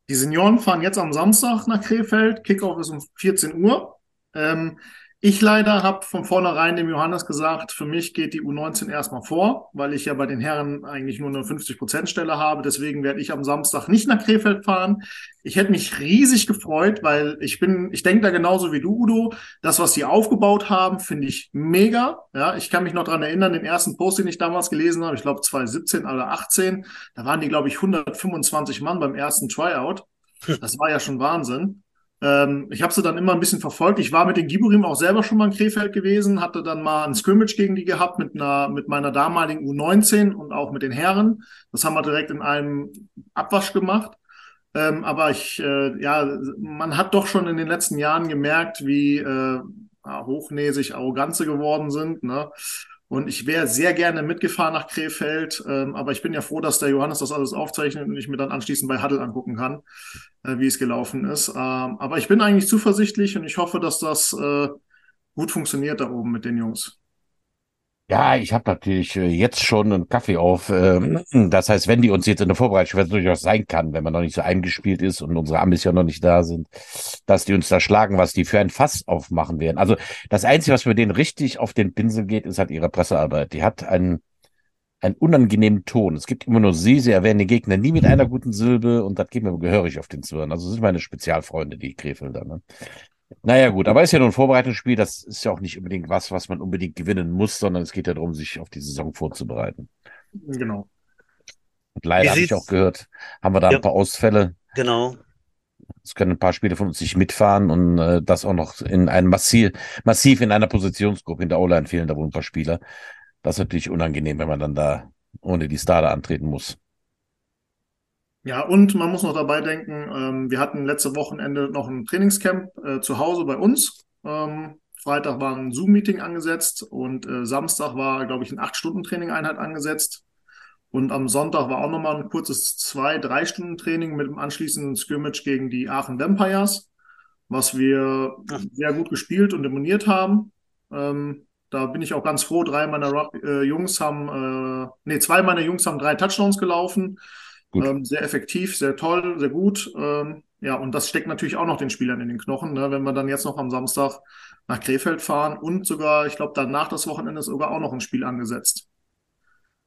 Die Senioren fahren jetzt am Samstag nach Krefeld. Kickoff ist um 14 Uhr. Ähm, ich leider habe von vornherein dem Johannes gesagt, für mich geht die U19 erstmal vor, weil ich ja bei den Herren eigentlich nur eine 50%-Stelle habe. Deswegen werde ich am Samstag nicht nach Krefeld fahren. Ich hätte mich riesig gefreut, weil ich bin, ich denke da genauso wie du, Udo. Das, was die aufgebaut haben, finde ich mega. Ja, ich kann mich noch dran erinnern, den ersten Post, den ich damals gelesen habe, ich glaube 2017 oder 18, da waren die, glaube ich, 125 Mann beim ersten Tryout. Das war ja schon Wahnsinn. Ähm, ich habe sie dann immer ein bisschen verfolgt. Ich war mit den Giburim auch selber schon mal in Krefeld gewesen, hatte dann mal ein Scrimmage gegen die gehabt mit einer, mit meiner damaligen U19 und auch mit den Herren. Das haben wir direkt in einem Abwasch gemacht. Ähm, aber ich, äh, ja, man hat doch schon in den letzten Jahren gemerkt, wie äh, hochnäsig arrogant sie geworden sind. Ne? Und ich wäre sehr gerne mitgefahren nach Krefeld, ähm, aber ich bin ja froh, dass der Johannes das alles aufzeichnet und ich mir dann anschließend bei Huddle angucken kann, äh, wie es gelaufen ist. Ähm, aber ich bin eigentlich zuversichtlich und ich hoffe, dass das äh, gut funktioniert da oben mit den Jungs. Ja, ich habe natürlich äh, jetzt schon einen Kaffee auf. Ähm, *clears throat* das heißt, wenn die uns jetzt in der Vorbereitung, was durchaus sein kann, wenn man noch nicht so eingespielt ist und unsere ja noch nicht da sind, dass die uns da schlagen, was die für ein Fass aufmachen werden. Also das Einzige, was für denen richtig auf den Pinsel geht, ist halt ihre Pressearbeit. Die hat einen, einen unangenehmen Ton. Es gibt immer nur sie, sie erwähnen den Gegner nie mit einer guten Silbe und das geht mir gehörig auf den Zwirn. Also das sind meine Spezialfreunde, die Krefelder. Ne? Naja, gut, aber ist ja nur ein Vorbereitungsspiel. Das ist ja auch nicht unbedingt was, was man unbedingt gewinnen muss, sondern es geht ja darum, sich auf die Saison vorzubereiten. Genau. Und leider habe ich auch gehört, haben wir da Ja. ein paar Ausfälle. Genau. Es können ein paar Spieler von uns nicht mitfahren und äh, das auch noch in einem massiv, massiv in einer Positionsgruppe. In der O-Line fehlen da wohl ein paar Spieler. Das ist natürlich unangenehm, wenn man dann da ohne die Star da antreten muss. Ja, und man muss noch dabei denken, ähm, wir hatten letzte Wochenende noch ein Trainingscamp äh, zu Hause bei uns. Ähm, Freitag war ein Zoom-Meeting angesetzt und äh, Samstag war, glaube ich, ein 8-Stunden-Training-Einheit angesetzt. Und am Sonntag war auch nochmal ein kurzes zwei, drei Stunden Training mit dem anschließenden Scrimmage gegen die Aachen Vampires. was wir sehr gut gespielt und demoniert haben. Ähm, da bin ich auch ganz froh. Drei meiner äh, Jungs haben, äh, nee, zwei meiner Jungs haben drei Touchdowns gelaufen. Ähm, sehr effektiv, sehr toll, sehr gut. Ähm, ja, und das steckt natürlich auch noch den Spielern in den Knochen, ne? wenn wir dann jetzt noch am Samstag nach Krefeld fahren und sogar, ich glaube, danach das Wochenende ist sogar auch noch ein Spiel angesetzt.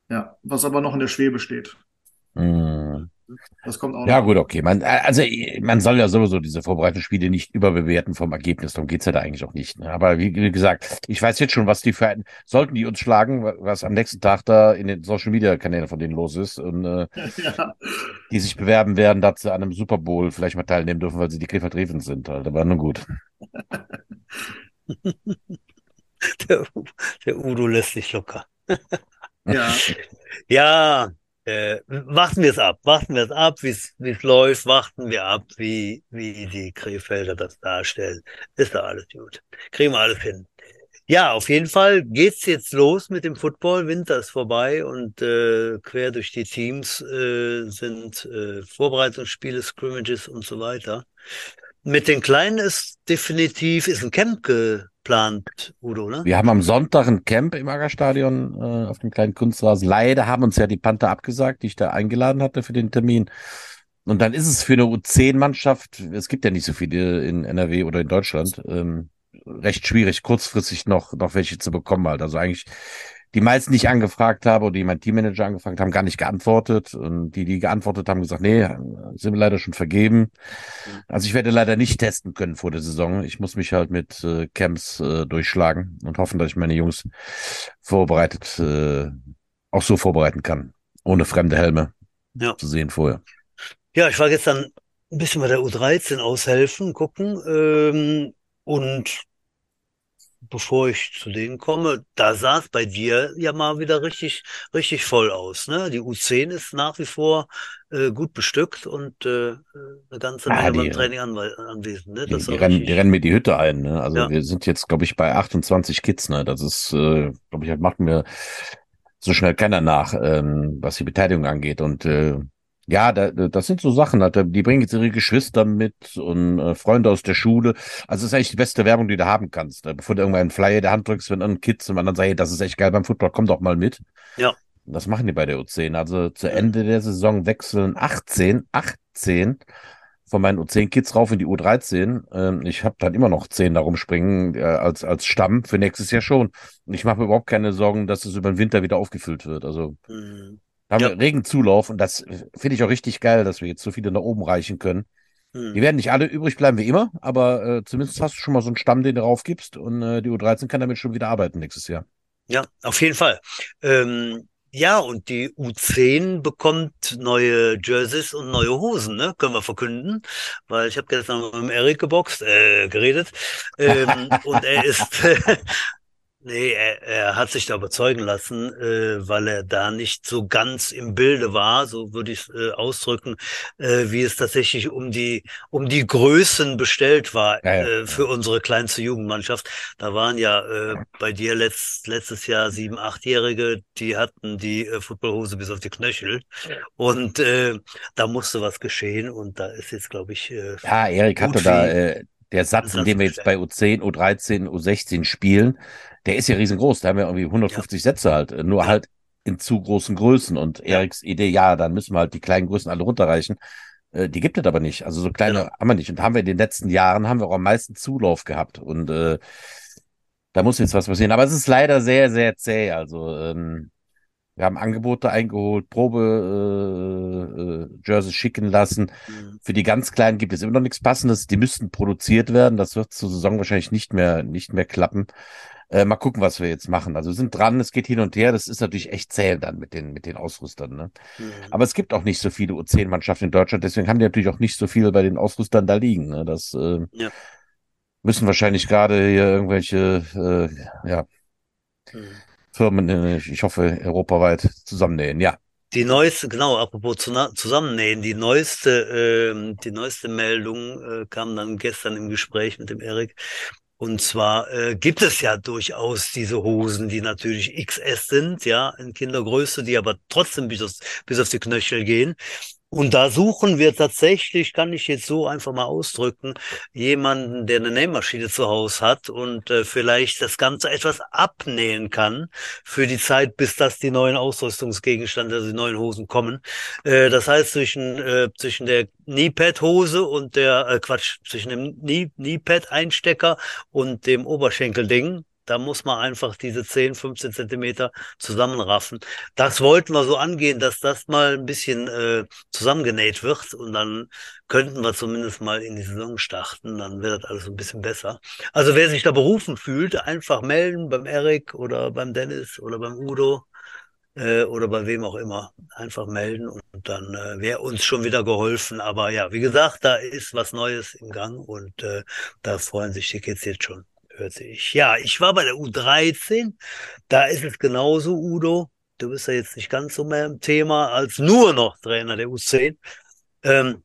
Ja, was aber noch in der Schwebe steht. Mhm. Das kommt auch Ja, noch. gut, okay. Man, also man soll ja sowieso diese Vorbereitungsspiele nicht überbewerten vom Ergebnis. Darum geht's ja da eigentlich auch nicht. Ne? Aber wie, wie gesagt, ich weiß jetzt schon, was die für ein, sollten die uns schlagen, was am nächsten Tag da in den Social Media Kanälen von denen los ist und äh, *laughs* Ja, die sich bewerben werden, dass sie an einem Super Bowl vielleicht mal teilnehmen dürfen, weil sie die Krefeld Ravens sind. Halt. Aber nun gut. *laughs* Der, der Udo lässt sich locker. ja. *laughs* Ja, äh, warten wir es ab. Warten wir es ab, wie es läuft. Warten wir ab, wie, wie die Krefelder das darstellen. Ist da alles gut. Kriegen wir alles hin. Ja, auf jeden Fall geht's jetzt los mit dem Football. Winter ist vorbei und äh, quer durch die Teams äh, sind äh, Vorbereitungsspiele, Scrimmages und so weiter. Mit den Kleinen ist definitiv ist ein Camp geplant, Udo, ne? Wir haben am Sonntag ein Camp im Aggerstadion äh, auf dem kleinen Kunstrasen. Leider haben uns ja die Panther abgesagt, die ich da eingeladen hatte für den Termin. Und dann ist es für eine U10-Mannschaft, es gibt ja nicht so viele in NRW oder in Deutschland, ähm, recht schwierig, kurzfristig noch, noch welche zu bekommen halt. Also eigentlich die meisten, die ich angefragt habe oder die mein Teammanager angefragt haben, gar nicht geantwortet. Und die, die geantwortet haben, gesagt, nee, sind wir leider schon vergeben. Also ich werde leider nicht testen können vor der Saison. Ich muss mich halt mit äh, Camps äh, durchschlagen und hoffen, dass ich meine Jungs vorbereitet, äh, auch so vorbereiten kann. Ohne fremde Helme Ja. zu sehen vorher. Ja, ich war gestern ein bisschen bei der U13 aushelfen, gucken. Ähm, und bevor ich zu denen komme, da sah es bei dir ja mal wieder richtig, richtig voll aus. Ne? Die U10 ist nach wie vor äh, gut bestückt und äh, eine ganze Ah, Menge die- beim Training anwe anwesend. Ne? Die, die, rennen, die rennen mir die Hütte ein. Ne? Also Ja. wir sind jetzt, glaube ich, bei 28 Kids. Ne? Das ist, äh, glaube ich, macht mir so schnell keiner nach, ähm, was die Beteiligung angeht. Und äh, ja, da, das sind so Sachen, halt, die bringen jetzt ihre Geschwister mit und äh, Freunde aus der Schule. Also das ist eigentlich die beste Werbung, die du haben kannst. Ne? Bevor du irgendwann einen Flyer in der Hand drückst, wenn ein Kids und man dann sagt, hey, das ist echt geil beim Football, komm doch mal mit. Ja. Das machen die bei der U10. Also zu. Ende der Saison wechseln 18, 18 von meinen U10-Kids rauf in die U13. Ähm, ich habe dann immer noch 10 da rumspringen äh, als, als Stamm für nächstes Jahr schon. Und ich mache mir überhaupt keine Sorgen, dass es über den Winter wieder aufgefüllt wird. Also Mhm. Haben Ja. regen Zulauf und das finde ich auch richtig geil, dass wir jetzt so viele nach oben reichen können. Die Mhm. werden nicht alle übrig bleiben wie immer, aber äh, zumindest hast du schon mal so einen Stamm, den du raufgibst und äh, die U13 kann damit schon wieder arbeiten nächstes Jahr. Ja, auf jeden Fall. Ähm, ja, und die U10 bekommt neue Jerseys und neue Hosen, ne? Können wir verkünden, weil ich habe gestern mit dem Erik geboxt, äh, geredet. Ähm, und er ist, *laughs* *laughs* nee, er, er hat sich da überzeugen lassen, äh, weil er da nicht so ganz im Bilde war, so würde ich es äh, ausdrücken, äh, wie es tatsächlich um die um die Größen bestellt war Ja, ja, äh, für unsere kleinste Jugendmannschaft. Da waren ja äh, bei dir letzt, letztes Jahr sieben, achtjährige, die hatten die äh, Footballhose bis auf die Knöchel. Und äh, da musste was geschehen und da ist jetzt, glaube ich, äh, Ja, Erik hatte da äh, der Satz, in dem wir jetzt bei U10, U13, U16 spielen, der ist ja riesengroß. Da haben wir irgendwie 150 Sätze halt, äh, nur Ja. halt in zu großen Größen. Und Ja. Eriks Idee, ja, dann müssen wir halt die kleinen Größen alle runterreichen. Äh, die gibt es aber nicht. Also so kleine Genau. haben wir nicht. Und haben wir in den letzten Jahren haben wir auch am meisten Zulauf gehabt. Und äh, da muss jetzt was passieren. Aber es ist leider sehr, sehr zäh. Also ähm, wir haben Angebote eingeholt, Probe äh, äh, Jerseys schicken lassen. mh, Für die ganz Kleinen gibt es immer noch nichts Passendes. Die müssten produziert werden. Das wird zur Saison wahrscheinlich nicht mehr, nicht mehr klappen. Äh, mal gucken, was wir jetzt machen. Also wir sind dran, es geht hin und her. Das ist natürlich echt zäh dann mit den, mit den Ausrüstern. Ne? mh. Aber es gibt auch nicht so viele U10-Mannschaften in Deutschland. Deswegen haben die natürlich auch nicht so viel bei den Ausrüstern da liegen. Ne? Das äh, Ja. müssen wahrscheinlich gerade hier irgendwelche äh, ja, mh. Firmen, äh, ich hoffe, europaweit zusammennähen. Ja. Die neueste, genau, apropos zu, zusammennähen, die neueste, ähm, die neueste Meldung äh, kam dann gestern im Gespräch mit dem Erik. Und zwar äh, gibt es ja durchaus diese Hosen, die natürlich XS sind, ja, in Kindergröße, die aber trotzdem bis, aus, bis auf die Knöchel gehen. Und da suchen wir tatsächlich, kann ich jetzt so einfach mal ausdrücken, jemanden, der eine Nähmaschine zu Hause hat und äh, vielleicht das Ganze etwas abnähen kann für die Zeit, bis das die neuen Ausrüstungsgegenstände, also die neuen Hosen kommen. Äh, das heißt, zwischen, äh, zwischen der Kneepad-Hose und der, äh, Quatsch, zwischen dem Kneepad-Einstecker und dem Oberschenkelding, da muss man einfach diese 10, 15 Zentimeter zusammenraffen. Das wollten wir so angehen, dass das mal ein bisschen äh, zusammengenäht wird und dann könnten wir zumindest mal in die Saison starten. Dann wird das alles ein bisschen besser. Also wer sich da berufen fühlt, einfach melden beim Erik oder beim Dennis oder beim Udo äh, oder bei wem auch immer. Einfach melden und dann äh, wäre uns schon wieder geholfen. Aber ja, wie gesagt, da ist was Neues im Gang und äh, da freuen sich die Kids jetzt schon hörte ich. Ja, ich war bei der U13. Da ist es genauso, Udo. Du bist ja jetzt nicht ganz so mehr im Thema als nur noch Trainer der U10. Ähm,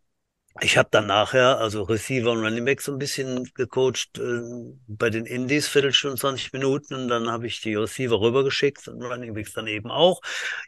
ich habe dann nachher, also Receiver und Running Back so ein bisschen gecoacht äh, bei den Indies, Viertelstunde, 20 Minuten und dann habe ich die Receiver rübergeschickt und Running Backs dann eben auch.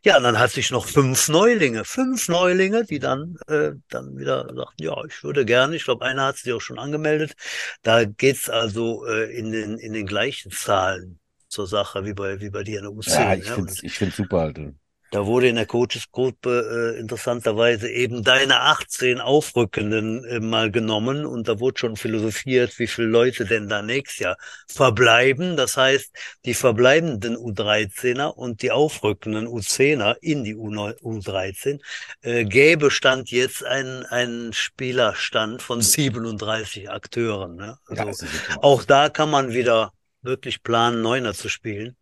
Ja, und dann hatte ich noch fünf Neulinge, fünf Neulinge, die dann, äh, dann wieder sagten, ja, ich würde gerne, ich glaube, einer hat sich auch schon angemeldet. Da geht's also äh, in, den, in den gleichen Zahlen zur Sache wie bei, wie bei dir in der U10. Ja, ich ja. finde es super, Alter. Da wurde in der Coachesgruppe äh, interessanterweise eben deine 18 Aufrückenden äh, mal genommen und da wurde schon philosophiert, wie viele Leute denn da nächstes Jahr verbleiben. Das heißt, die verbleibenden U13er und die aufrückenden U10er in die U13 äh, gäbe stand jetzt ein, ein Spielerstand von 37 Akteuren. Ne? Also auch da kann man wieder wirklich planen, Neuner zu spielen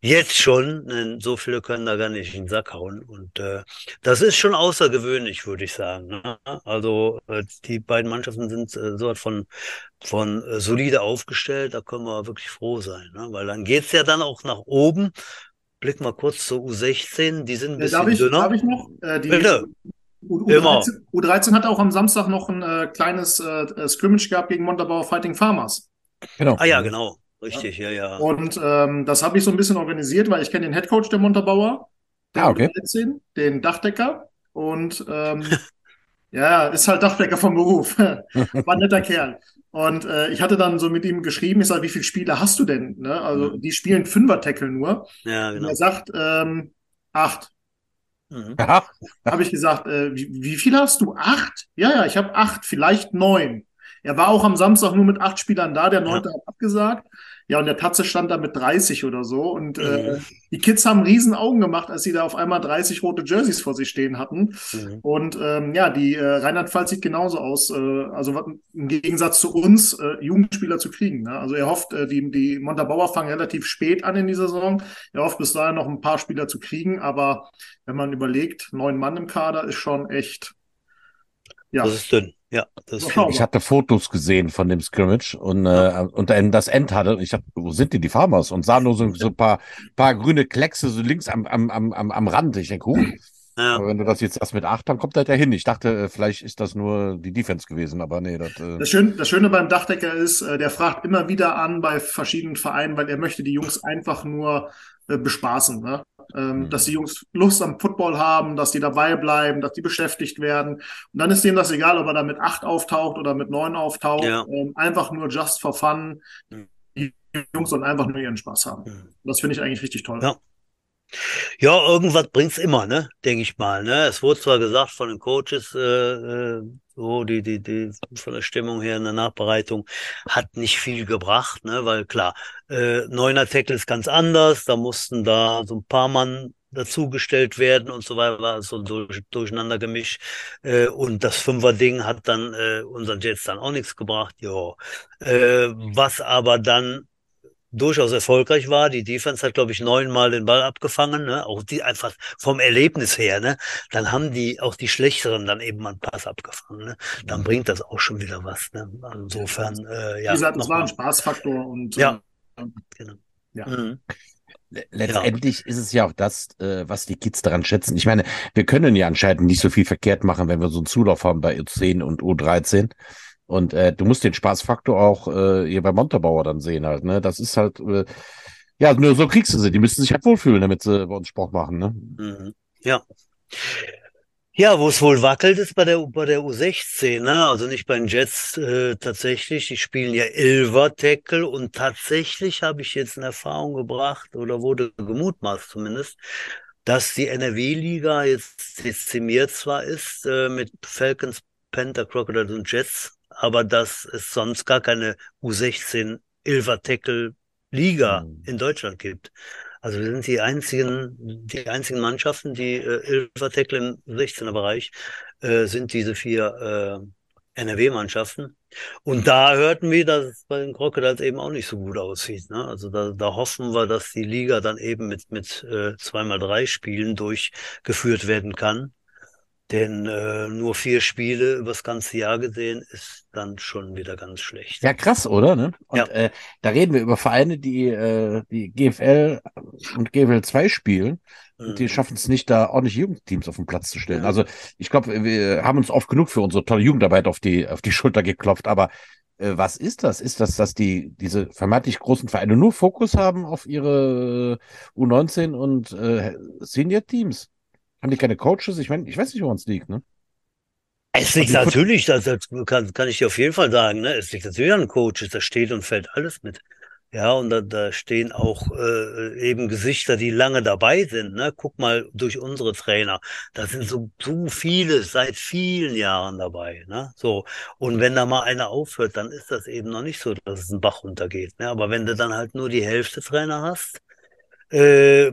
jetzt schon, denn so viele können da gar nicht in den Sack hauen. Und äh, das ist schon außergewöhnlich, würde ich sagen. Ne? Also äh, die beiden Mannschaften sind äh, so von, von äh, solide aufgestellt, da können wir wirklich froh sein. Ne? Weil dann geht's ja dann auch nach oben. Blick mal kurz zur U16, die sind ein bisschen darf ich, dünner. Darf ich noch? Äh, die, Bitte. U U13, U13 hat auch am Samstag noch ein äh, kleines äh, Scrimmage gehabt gegen Montabaur Fighting Farmers. Genau. Ah ja, genau. Richtig, ja, ja. Und ähm, das habe ich so ein bisschen organisiert, weil ich kenne den Headcoach der Montabauer, den, Ah, okay. 13, den Dachdecker. Und ähm, *laughs* ja, ist halt Dachdecker vom Beruf. *laughs* War ein netter Kerl. Und äh, ich hatte dann so mit ihm geschrieben, ich sage, wie viele Spiele hast du denn? Ne? Also die spielen Fünfer-Tackle nur. Ja, Und genau. er sagt, ähm, acht. Mhm. Ja, Habe ich gesagt, äh, wie, wie viel hast du? Acht? Ja, ja, ich habe acht, vielleicht neun. Er war auch am Samstag nur mit acht Spielern da, der neunte hat abgesagt. Ja, und der Tatze stand da mit 30 oder so. Und äh, Mhm. die Kids haben riesen Augen gemacht, als sie da auf einmal 30 rote Jerseys vor sich stehen hatten. Mhm. Und ähm, ja, die äh, Rheinland-Pfalz sieht genauso aus. Äh, also im Gegensatz zu uns, äh, Jugendspieler zu kriegen. Ne? Also er hofft, äh, die, die Montabaur fangen relativ spät an in die Saison. Er hofft bis dahin noch ein paar Spieler zu kriegen. Aber wenn man überlegt, neun Mann im Kader ist schon echt. Ja, Das ist dünn. Ja, das ist dünn. ich hatte Fotos gesehen von dem Scrimmage und, äh, und dann das End hatte. Und ich dachte, wo sind denn die Farmers? Und sah nur so, so ein paar, paar grüne Kleckse so links am, am, am, am Rand. Ich denke, huh, ja. aber wenn du das jetzt erst mit acht, dann kommt das ja hin. Ich dachte, äh, vielleicht ist das nur die Defense gewesen, aber nee, das, äh, Das Schöne, das Schöne beim Dachdecker ist, äh, der fragt immer wieder an bei verschiedenen Vereinen, weil er möchte die Jungs einfach nur äh, bespaßen. Ne? Ähm, Mhm. Dass die Jungs Lust am Football haben, dass die dabei bleiben, dass die beschäftigt werden. Und dann ist dem das egal, ob er da mit acht auftaucht oder mit neun auftaucht. Ja. Ähm, einfach nur just for fun. Mhm. Die Jungs sollen einfach nur ihren Spaß haben. Mhm. Das finde ich eigentlich richtig toll. Ja. Ja, irgendwas bringt's immer, ne? Denke ich mal, ne? Es wurde zwar gesagt von den Coaches, äh, äh, so die, die, die von der Stimmung her in der Nachbereitung hat nicht viel gebracht, ne? Weil klar, äh, neuner Tackle ist ganz anders, da mussten da so ein paar Mann dazugestellt werden und so weiter, war so durch, durcheinander gemischt. Äh, und das Fünfer-Ding hat dann äh, unseren Jets dann auch nichts gebracht, ja. Äh, was aber dann durchaus erfolgreich war. Die Defense hat, glaube ich, neunmal den Ball abgefangen, ne? Auch die einfach vom Erlebnis her, ne? Dann haben die auch die Schlechteren dann eben mal einen Pass abgefangen, ne? Dann bringt das auch schon wieder was, ne? Also Insofern, äh, ja. Wie gesagt, es war ein. Spaßfaktor und Ja. äh, Genau. Ja. Mhm. Le- Letztendlich ist es ja auch das, äh, was die Kids daran schätzen. Ich meine, wir können ja anscheinend nicht so viel verkehrt machen, wenn wir so einen Zulauf haben bei U10 und U13. Und äh, du musst den Spaßfaktor auch äh, hier bei Montabaur dann sehen halt. Ne, das ist halt äh, ja nur so kriegst du sie. Die müssen sich halt wohlfühlen, damit sie bei uns Sport machen. Ne? Mhm. Ja. Ja, wo es wohl wackelt, ist bei der, bei der U16, ne? Also nicht bei den Jets äh, tatsächlich. Die spielen ja Elver-Tackle und tatsächlich habe ich jetzt in Erfahrung gebracht oder wurde gemutmaßt zumindest, dass die NRW-Liga jetzt dezimiert zwar ist äh, mit Falcons, Panther, Crocodiles und Jets, aber dass es sonst gar keine U16 Elver-Tackle-Liga Hm. in Deutschland gibt. Also wir sind die einzigen, die einzigen Mannschaften, die äh, Elfer-Tackle im 16er Bereich äh, sind diese vier äh, NRW-Mannschaften. Und da hörten wir, dass es bei den Crocodiles eben auch nicht so gut aussieht. Ne? Also da, da hoffen wir, dass die Liga dann eben mit, mit äh, zweimal drei Spielen durchgeführt werden kann. Denn äh, nur vier Spiele übers ganze Jahr gesehen ist dann schon wieder ganz schlecht. Ja, krass, oder? Ne? Und Ja. äh, da reden wir über Vereine, die äh, die GFL und GFL 2 spielen. Und die Mhm. schaffen es nicht, da ordentliche Jugendteams auf den Platz zu stellen. Ja. Also ich glaube, wir haben uns oft genug für unsere tolle Jugendarbeit auf die, auf die *laughs* Schulter geklopft. Aber äh, was ist das? Ist das, dass die diese vermeintlich großen Vereine nur Fokus haben auf ihre äh, U19 und äh, Senior-Teams? Haben die keine Coaches? Ich meine, ich weiß nicht, woran es liegt, ne? Es liegt natürlich, das, das kann, kann ich dir auf jeden Fall sagen, ne? Es liegt natürlich an Coaches, da steht und fällt alles mit. Ja, und da, da stehen auch äh, eben Gesichter, die lange dabei sind. Ne? Guck mal durch unsere Trainer. Da sind so, so viele seit vielen Jahren dabei. Ne? So. Und wenn da mal einer aufhört, dann ist das eben noch nicht so, dass es einen Bach runtergeht. Ne? Aber wenn du dann halt nur die Hälfte Trainer hast, äh,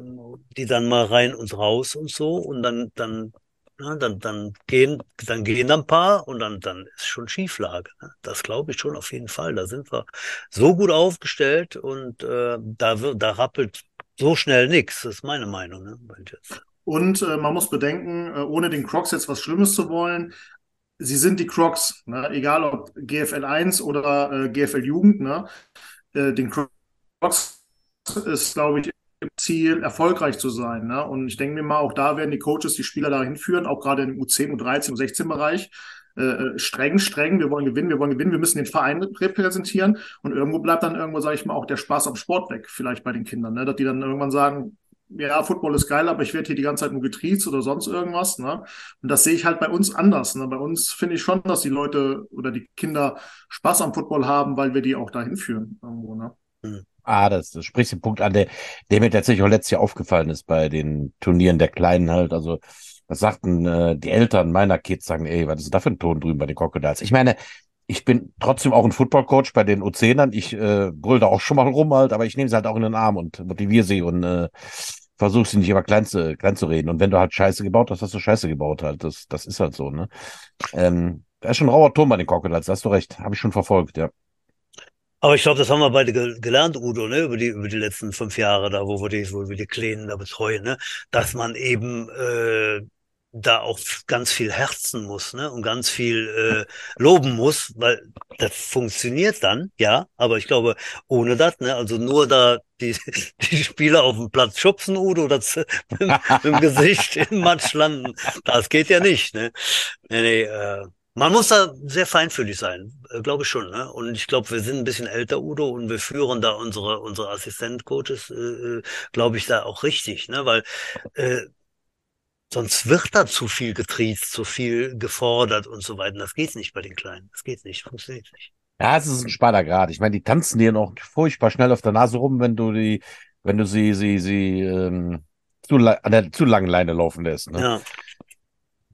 die dann mal rein und raus und so, und dann, dann ja, dann, dann gehen, dann gehen ein paar und dann, dann ist schon Schieflage. Ne? Das glaube ich schon auf jeden Fall. Da sind wir so gut aufgestellt und äh, da wird, da rappelt so schnell nichts. Das ist meine Meinung. Ne? Jets. Und äh, man muss bedenken, äh, ohne den Crocs jetzt was Schlimmes zu wollen, sie sind die Crocs, ne? egal ob GFL 1 oder äh, GFL Jugend. Ne? Äh, den Crocs ist, glaube ich, Ziel, erfolgreich zu sein. Ne? Und ich denke mir mal, auch da werden die Coaches die Spieler dahin führen, auch gerade im U10, U13, U16-Bereich. Äh, streng, streng, wir wollen gewinnen, wir wollen gewinnen, wir müssen den Verein repräsentieren und irgendwo bleibt dann irgendwo, sage ich mal, auch der Spaß am Sport weg, vielleicht bei den Kindern, ne? dass die dann irgendwann sagen, ja, Football ist geil, aber ich werde hier die ganze Zeit nur getriezt oder sonst irgendwas. Ne? Und das sehe ich halt bei uns anders. Ne? Bei uns finde ich schon, dass die Leute oder die Kinder Spaß am Football haben, weil wir die auch dahin führen. Irgendwo, ne? Ah, das, das sprichst den Punkt an, der, der mir tatsächlich auch letztes Jahr aufgefallen ist bei den Turnieren der Kleinen halt. Also, was sagten äh, die Eltern meiner Kids, sagen, ey, was ist da für ein Ton drüben bei den Crocodiles? Ich meine, ich bin trotzdem auch ein Footballcoach bei den U10ern. Ich äh, brüll da auch schon mal rum halt, aber ich nehme sie halt auch in den Arm und motiviere sie und äh, versuche sie nicht immer klein zu, klein zu reden. Und wenn du halt Scheiße gebaut hast, hast du Scheiße gebaut halt. Das, das ist halt so, ne? Ähm, da ist schon ein rauer Ton bei den Crocodiles, hast du recht. Habe ich schon verfolgt, ja. Aber ich glaube, das haben wir beide ge gelernt, Udo, ne, über die, über die letzten fünf Jahre da, wo wir die, wo wir die Kleinen da betreuen, ne, dass man eben äh, da auch ganz viel herzen muss, ne, und ganz viel äh, loben muss, weil das funktioniert dann, ja, aber ich glaube, ohne das, ne, also nur da die, *laughs* die Spieler auf dem Platz schubsen, Udo, das mit, mit dem Gesicht im Matsch landen, das geht ja nicht, ne. Nee, nee, äh, man muss da sehr feinfühlig sein, äh, glaube ich schon. Ne? Und ich glaube, wir sind ein bisschen älter, Udo, und wir führen da unsere, unsere Assistent-Coaches, äh, glaube ich, da auch richtig. Ne? Weil äh, sonst wird da zu viel getriezt, zu viel gefordert und so weiter. Das geht nicht bei den Kleinen. Das geht nicht, funktioniert nicht. Ja, es ist ein schmaler Grad. Ich meine, die tanzen dir noch furchtbar schnell auf der Nase rum, wenn du die, wenn du sie, sie, sie ähm, zu, an der zu langen Leine laufen lässt. Ne? Ja.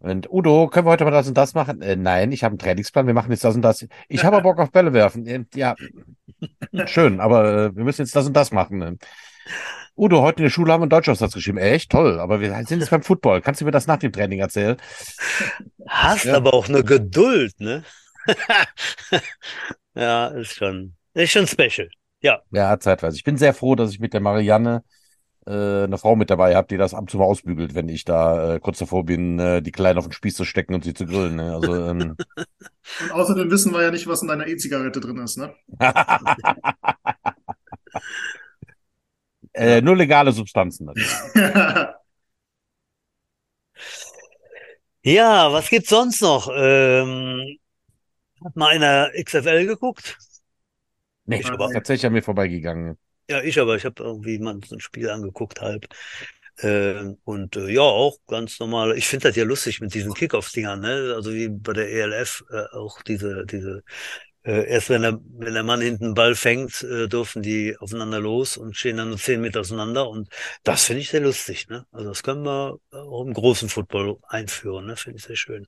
Und Udo, können wir heute mal das und das machen? Äh, nein, ich habe einen Trainingsplan, wir machen jetzt das und das. Ich habe aber Bock auf Bälle werfen. Äh, Ja, *laughs* schön, aber äh, wir müssen jetzt das und das machen. Ne? Udo, heute in der Schule haben wir einen Deutschaufsatz geschrieben. Echt toll, aber wir sind jetzt beim Football. Kannst du mir das nach dem Training erzählen? Hast Ja. aber auch eine Geduld, ne? *laughs* ja, ist schon, ist schon special. Ja, Ja, zeitweise. Ich bin sehr froh, dass ich mit der Marianne eine Frau mit dabei habe, die das ab und zu mal ausbügelt, wenn ich da äh, kurz davor bin, äh, die Kleinen auf den Spieß zu stecken und sie zu grillen. Ne? Also, ähm, *laughs* Und außerdem wissen wir ja nicht, was in deiner E-Zigarette drin ist. Ne? *laughs* äh, nur legale Substanzen. natürlich. *laughs* Ja, was gibt's sonst noch? Ähm, hat mal einer XFL geguckt? Nee, Ich auch. tatsächlich an mir vorbeigegangen. Ja, ich aber, ich habe irgendwie mal so ein Spiel angeguckt halb. Äh, und äh, ja, auch ganz normal. Ich finde das ja lustig mit diesen Kickoff-Dingern, ne? Also wie bei der ELF äh, auch diese, diese äh, erst wenn der, wenn der Mann hinten den Ball fängt, äh, dürfen die aufeinander los und stehen dann nur zehn Meter auseinander. Und das finde ich sehr lustig. Ne? Also das können wir auch im großen Football einführen. Ne? Finde ich sehr schön.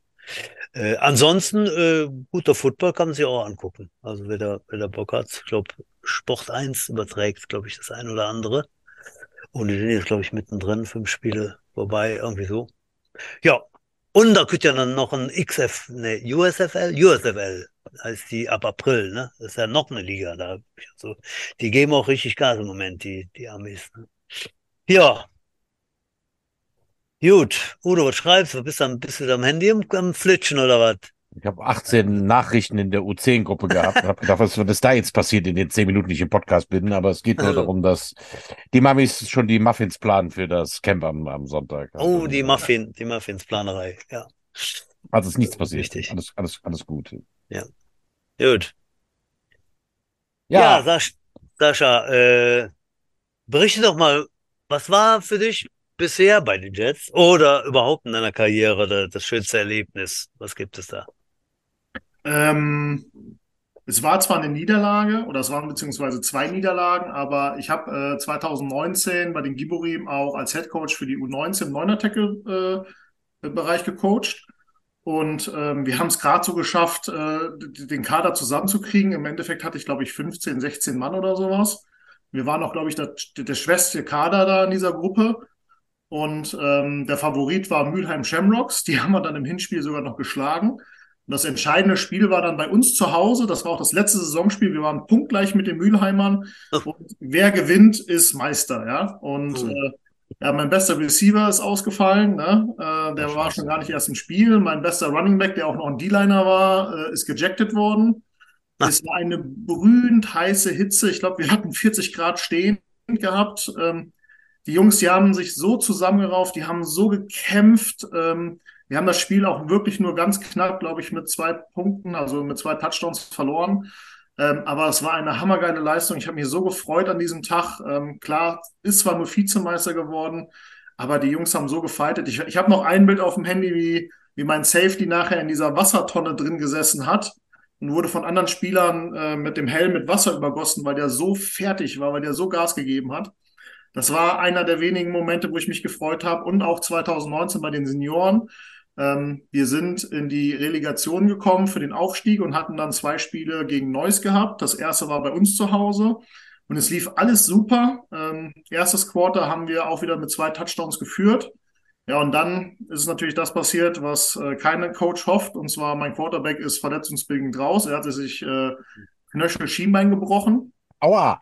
Äh, ansonsten, äh, guter Football kann man sich auch angucken. Also wer da, wer da Bock hat, ich glaube, Sport 1 überträgt, glaube ich, das ein oder andere. Und die sind jetzt, glaube ich, mittendrin, fünf Spiele vorbei, irgendwie so. Ja. Und da könnte ja dann noch ein XF, ne, USFL, USFL heißt die ab April, ne? Das ist ja noch eine Liga da. Also, die geben auch richtig Gas im Moment, die, die Amis. Ne? Ja. Gut. Udo, was schreibst du? Bist du, bist du am Handy am, am Flitschen oder was? Ich habe 18 Nachrichten in der U10-Gruppe gehabt und habe gedacht, was, was da jetzt passiert in den 10 Minuten, die ich im Podcast bin. Aber es geht nur Also. darum, dass die Mamis schon die Muffins planen für das Camp am, am Sonntag. Oh, die Muffin, die Muffinsplanerei. Ja. Also ist nichts passiert. Richtig. Alles, alles, alles gut. Gut. Ja, Ja, Sasch, Sascha, äh, berichte doch mal, was war für dich bisher bei den Jets oder überhaupt in deiner Karriere das, schönste Erlebnis? Was gibt es da? Ähm, es war zwar eine Niederlage oder es waren beziehungsweise zwei Niederlagen, aber ich habe äh, 2019 bei den Giborim auch als Head Coach für die U19 im Neuner-Tackle-Bereich gecoacht. Und ähm, wir haben es gerade so geschafft, äh, den Kader zusammenzukriegen. Im Endeffekt hatte ich, glaube ich, 15, 16 Mann oder sowas. Wir waren auch, glaube ich, der, der schwächste Kader da in dieser Gruppe. Und ähm, der Favorit war Mülheim Shamrocks. Die *laughs* haben wir dann im Hinspiel sogar noch geschlagen. Und das entscheidende Spiel war dann bei uns zu Hause. Das war auch das letzte Saisonspiel. Wir waren punktgleich mit den Mülheimern. Und wer gewinnt, ist Meister, ja. Und Mhm. äh, ja, mein bester Receiver ist ausgefallen. Ne? Äh, der Ach, war schon gar nicht erst im Spiel. Mein bester Running Back, der auch noch ein D-Liner war, äh, ist gejected worden. Ah. Es war eine brühend heiße Hitze. Ich glaube, wir hatten 40 Grad stehen gehabt. Ähm, die Jungs, die haben sich so zusammengerauft, die haben so gekämpft. Ähm, wir haben das Spiel auch wirklich nur ganz knapp, glaube ich, mit zwei Punkten, also mit zwei Touchdowns verloren. Ähm, aber es war eine hammergeile Leistung. Ich habe mich so gefreut an diesem Tag. Ähm, klar, ist zwar nur Vizemeister geworden, aber die Jungs haben so gefightet. Ich, ich habe noch ein Bild auf dem Handy, wie, wie mein Safety nachher in dieser Wassertonne drin gesessen hat und wurde von anderen Spielern äh, mit dem Helm mit Wasser übergossen, weil der so fertig war, weil der so Gas gegeben hat. Das war einer der wenigen Momente, wo ich mich gefreut habe. Und auch 2019 bei den Senioren. Ähm, wir sind in die Relegation gekommen für den Aufstieg und hatten dann zwei Spiele gegen Neuss gehabt. Das erste war bei uns zu Hause. Und es lief alles super. Ähm, erstes Quarter haben wir auch wieder mit zwei Touchdowns geführt. Ja, und dann ist natürlich das passiert, was äh, kein Coach hofft. Und zwar mein Quarterback ist verletzungsbedingt raus. Er hatte sich äh, Knöchel Schienbein gebrochen. aua.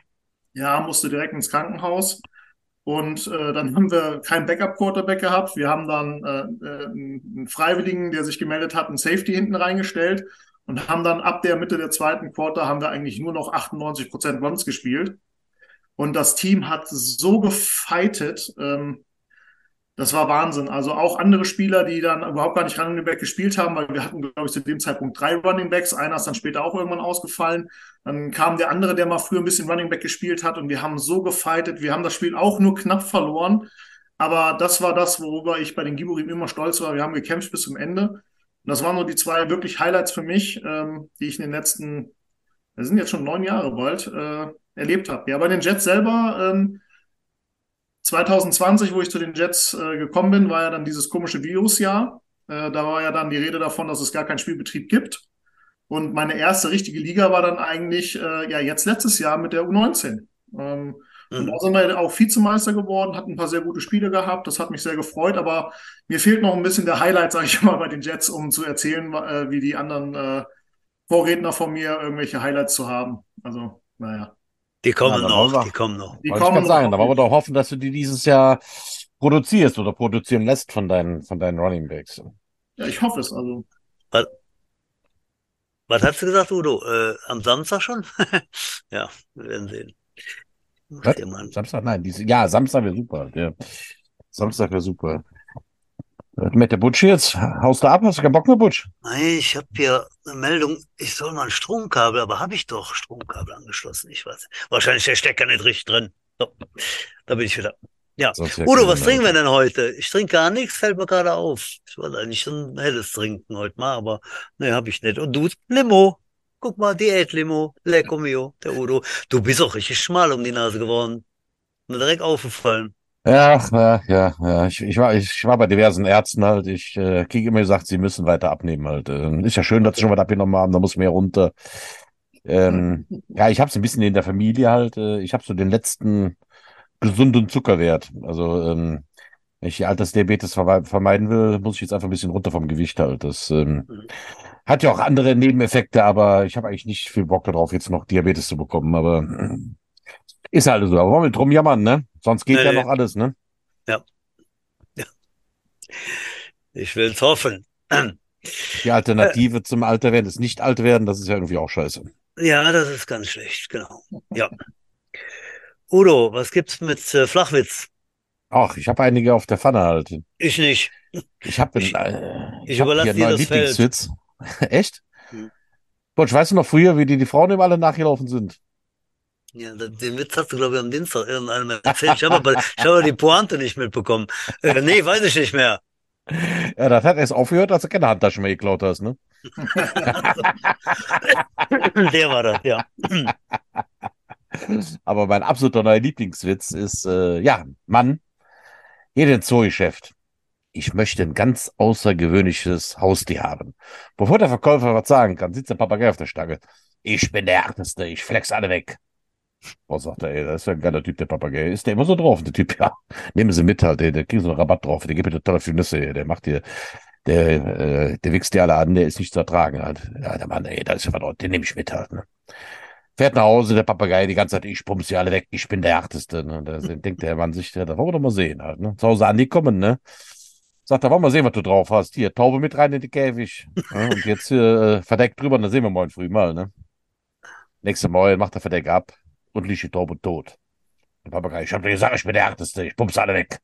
Ja, musste direkt ins Krankenhaus. Und äh, dann haben wir keinen Backup-Quarterback gehabt. Wir haben dann äh, äh, einen Freiwilligen, der sich gemeldet hat, einen Safety hinten reingestellt und haben dann ab der Mitte der zweiten Quarter haben wir eigentlich nur noch 98 Prozent Runs gespielt. Und das Team hat so gefightet. Ähm, das war Wahnsinn. Also auch andere Spieler, die dann überhaupt gar nicht Running Back gespielt haben, weil wir hatten, glaube ich, zu dem Zeitpunkt drei Running Backs. Einer ist dann später auch irgendwann ausgefallen. Dann kam der andere, der mal früher ein bisschen Running Back gespielt hat und wir haben so gefightet. Wir haben das Spiel auch nur knapp verloren. Aber das war das, worüber ich bei den Giburim immer stolz war. Wir haben gekämpft bis zum Ende. Und das waren nur die zwei wirklich Highlights für mich, ähm, die ich in den letzten, wir sind jetzt schon neun Jahre bald, äh, erlebt habe. Ja, bei den Jets selber, ähm, 2020, wo ich zu den Jets äh, gekommen bin, war ja dann dieses komische Virusjahr. Äh, da war ja dann die Rede davon, dass es gar keinen Spielbetrieb gibt. Und meine erste richtige Liga war dann eigentlich äh, ja jetzt letztes Jahr mit der U19. Ähm, und da sind wir auch Vizemeister geworden, hatten ein paar sehr gute Spiele gehabt. Das hat mich sehr gefreut. Aber mir fehlt noch ein bisschen der Highlight, sage ich mal, bei den Jets, um zu erzählen, äh, wie die anderen äh, Vorredner von mir irgendwelche Highlights zu haben. Also, naja. Die kommen Ja, noch, wir- die kommen noch. Die ich kommen gerade sagen, noch. da wollen wir doch hoffen, dass du die dieses Jahr produzierst oder produzieren lässt von deinen, von deinen Running Backs. Ja, ich hoffe es. Also, Was hast du gesagt, Udo? Äh, am Samstag schon? *laughs* ja, wir werden sehen. Was? Samstag? Nein, diese, ja, Samstag wäre super. Ja. Samstag wäre super. Was mit der Butch jetzt? Haust du ab? Hast du keinen Bock mehr, Butch? Nein, ich habe hier eine Meldung, ich soll mal ein Stromkabel, aber habe ich doch Stromkabel angeschlossen? Ich weiß. Wahrscheinlich der Stecker nicht richtig drin. So, da bin ich wieder. Ja. Udo, was trinken wir denn heute? Ich trinke gar nichts, fällt mir gerade auf. Ich wollte eigentlich ein helles trinken heute mal, aber ne, habe ich nicht. Und du? Limo. Guck mal, Diät-Limo. Lecco mio, der Udo. Du bist auch richtig schmal um die Nase geworden. Mir direkt aufgefallen. Ja, ja, ja, ja. Ich, ich war, ich war bei diversen Ärzten halt. Ich äh, kriege immer gesagt, sie müssen weiter abnehmen halt. Ähm, ist ja schön, dass sie schon was abgenommen haben, da muss mehr runter. Ähm, ja, ich habe es ein bisschen in der Familie halt. Äh, ich habe so den letzten gesunden Zuckerwert. Also, ähm, wenn ich die Altersdiabetes verme- vermeiden will, muss ich jetzt einfach ein bisschen runter vom Gewicht halt. Das ähm, Mhm. hat ja auch andere Nebeneffekte, aber ich habe eigentlich nicht viel Bock darauf, jetzt noch Diabetes zu bekommen. Aber äh, ist halt so. Aber wollen wir drum jammern, ne? Sonst geht ja Nee. noch alles, ne? Ich will's hoffen. Die Alternative zum Alter werden ist nicht alt werden, das ist ja irgendwie auch scheiße. Ja, das ist ganz schlecht, genau. Ja. Udo, was gibt's mit äh, Flachwitz? Ach, ich habe einige auf der Pfanne halt. Ich nicht. Ich habe Ich- äh, ich hab überlasse hier dir das Feld. Lieblingswitz. *laughs* Echt? Hm. Butch, weißt du noch früher, wie die, die Frauen immer alle nachgelaufen sind? Ja, den Witz hast du, glaube ich, am Dienstag irgendeinem erzählt. Ich habe aber, ich habe aber die Pointe nicht mitbekommen. Äh, nee, weiß ich nicht mehr. Ja, das hat erst aufgehört, als du keine Handtasche mehr geklaut hast, ne? *laughs* Der war das, ja. Aber mein absoluter neuer Lieblingswitz ist, äh, ja, Mann, hier den Zoogeschäft. Ich möchte ein ganz außergewöhnliches Haustier haben. Bevor der Verkäufer was sagen kann, sitzt der Papagei auf der Stange. Ich bin der Härteste, ich flex alle weg. Oh, sagt er, ey, das ist ja ein geiler Typ, der Papagei. Ist der immer so drauf, der Typ, ja. Nehmen Sie mit halt, der, der kriegen so einen Rabatt drauf, der gibt mir total viel Nüsse, der macht dir, der, äh, der wichst dir alle an, der ist nicht zu ertragen halt. Ja, der Mann, ey, da ist ja was den nehme ich mit halt, ne. Fährt nach Hause, der Papagei, die ganze Zeit, ich pumps sie alle weg, ich bin der Härteste, ne. Da denkt der Mann sich, ja, da wollen wir doch mal sehen halt, ne. Zu Hause angekommen, ne. Sagt er, wollen wir mal sehen, was du drauf hast. Hier, Taube mit rein in den Käfig. Ja, und jetzt äh, verdeckt drüber, und dann sehen wir morgen früh mal, ne. Nächste Morgen macht er Verdeck ab und liegt die Taube tot. Der Papagei, ich hab dir gesagt, ich bin der Härteste, ich pumps alle weg.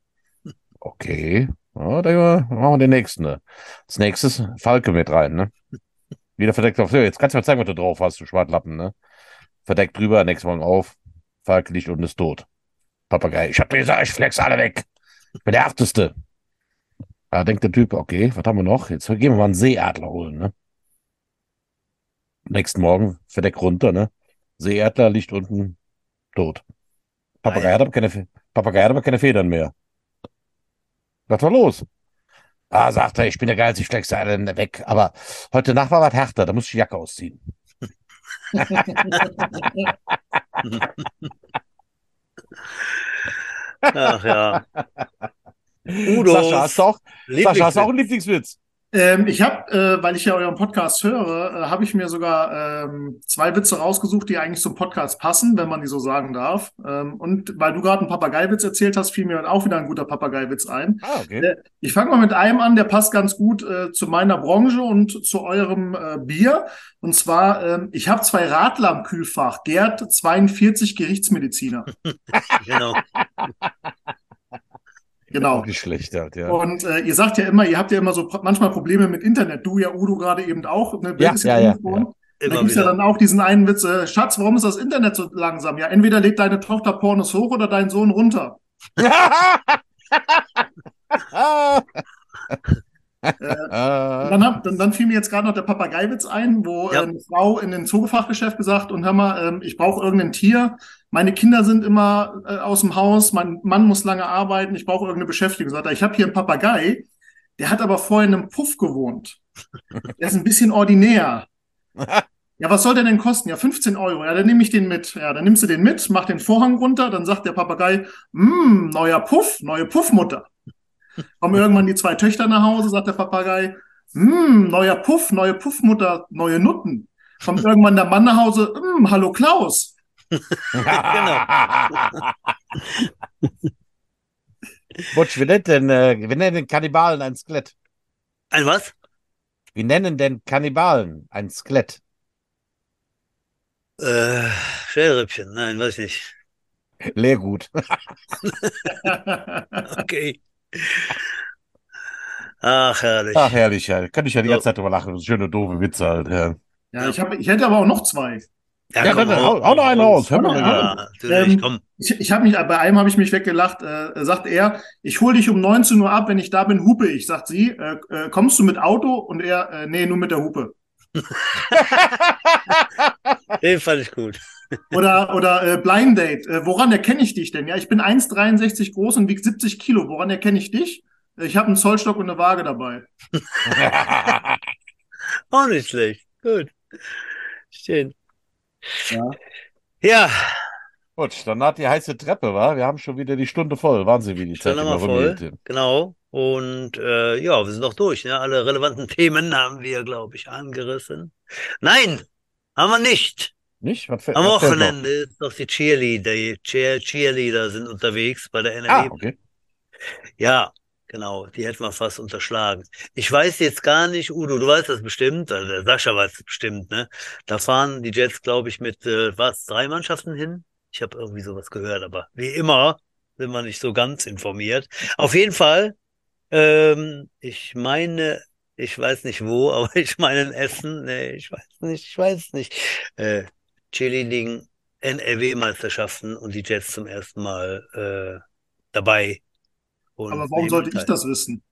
Okay, ja, dann machen wir den nächsten, ne. Als nächstes Falke mit rein, ne. Wieder verdeckt auf, jetzt kannst du mal zeigen, was du drauf hast, du Schwartlappen, ne. Verdeckt drüber, nächsten Morgen auf, Falke liegt und ist tot. Papagei, ich hab dir gesagt, ich flex alle weg. Ich bin der Härteste. Da denkt der Typ, okay, was haben wir noch? Jetzt gehen wir mal einen Seeadler holen, ne? Nächsten Morgen, Verdeck runter, ne? Seeadler liegt unten tot. Papagei hat aber keine, Papagei hat aber keine Federn mehr. Was war los? Ah, sagt er, ich bin der Geilste, ich flexe alle weg. Aber heute Nacht war was härter, da muss ich die Jacke ausziehen. Ach ja. *laughs* Udo, Sascha, hast du auch, Sascha, hast du auch einen Lieblingswitz. Ähm, ich habe, äh, weil ich ja euren Podcast höre, äh, habe ich mir sogar ähm, zwei Witze rausgesucht, die eigentlich zum Podcast passen, wenn man die so sagen darf. Ähm, und weil du gerade einen Papageiwitz erzählt hast, fiel mir dann auch wieder ein guter Papageiwitz ein. Ah, okay. Äh, Ich fange mal mit einem an, der passt ganz gut äh, zu meiner Branche und zu eurem äh, Bier. Und zwar, ähm, ich habe zwei Radler im Kühlfach. Gerd 42 Gerichtsmediziner. *laughs* Genau. Genau. Auch nicht schlecht halt, ja. Und äh, ihr sagt ja immer, ihr habt ja immer so manchmal Probleme mit Internet. Du ja, Udo gerade eben auch. Ne? Ja, ja, ja, umgefallen. Da Immer gibt's ja dann auch diesen einen Witz, äh, Schatz, warum ist das Internet so langsam? Ja, entweder lädt deine Tochter Pornos hoch oder dein Sohn runter. *laughs* Ah. dann, hab, dann, dann fiel mir jetzt gerade noch der Papageiwitz ein, wo Ja. äh, eine Frau in den Zoofachgeschäft gesagt und hör mal, ähm, ich brauche irgendein Tier. Meine Kinder sind immer äh, aus dem Haus, mein Mann muss lange arbeiten, ich brauche irgendeine Beschäftigung. Sagt er, ich habe hier einen Papagei, der hat aber vorher in einem Puff gewohnt. *laughs* Der ist ein bisschen ordinär. *laughs* Ja, was soll der denn kosten? Ja, 15 Euro. Ja, dann nehme ich den mit. Ja, dann nimmst du den mit, mach den Vorhang runter, dann sagt der Papagei, hm, neuer Puff, neue Puffmutter. *laughs* Kommen irgendwann die zwei Töchter nach Hause, sagt der Papagei, hm, neuer Puff, neue Puffmutter, neue Nutten. Kommt irgendwann der Mann nach Hause, hm, hallo Klaus. *laughs* *laughs* Butch, wie nennt denn, äh, wir nennen den Kannibalen ein Skelett. Ein was? Wie nennen denn Kannibalen ein Skelett? Äh, Schellrippchen. Nein, weiß ich nicht. Leergut. *laughs* Okay. Ach, herrlich. Ach, herrlich, ja. Kann ich ja die So. ganze Zeit drüber lachen. Das ist schöne, doofe Witze halt, ja. Ja, ich, hab, ich hätte aber auch noch zwei. Ja, ja komm, dann hau, hau noch einen raus. Hör mal ja, ähm, komm. Ich, ich habe mich, bei einem habe ich mich weggelacht, äh, sagt er, ich hole dich um 19 Uhr ab, wenn ich da bin, hupe ich. Sagt sie, äh, äh, kommst du mit Auto? Und er, äh, nee, nur mit der Hupe. *laughs* Den fand ich gut. Oder, oder äh, Blind Date. Äh, woran erkenne ich dich denn? Ja, ich bin 1,63 groß und wiege 70 Kilo. Woran erkenne ich dich? Ich habe einen Zollstock und eine Waage dabei. *laughs* Auch nicht schlecht. Gut. Schön. Ja. Ja. Gut, dann hat die heiße Treppe, war. Wir haben schon wieder die Stunde voll. Wahnsinn, wie die Zeit immer voll. Genau. Und äh, ja, wir sind noch durch. Ne? Alle relevanten *laughs* Themen haben wir, glaube ich, angerissen. Nein, haben wir nicht. Nicht? Was, Am was Wochenende ist doch die Cheerleader. Die Cheer Cheerleader sind unterwegs bei der NRW. Ah, okay. Ja, Genau, die hätten wir fast unterschlagen. Ich weiß jetzt gar nicht, Udo, du weißt das bestimmt, also der Sascha weiß das bestimmt, ne? Da fahren die Jets, glaube ich, mit äh, was, drei Mannschaften hin? Ich habe irgendwie sowas gehört, aber wie immer sind wir nicht so ganz informiert. Auf jeden Fall, ähm, ich meine, ich weiß nicht wo, *laughs* aber ich meine in Essen, nee, ich weiß nicht, ich weiß nicht. Äh, Cheerleading NRW-Meisterschaften und die Jets zum ersten Mal äh, dabei und Aber warum sollte ich das wissen? *laughs*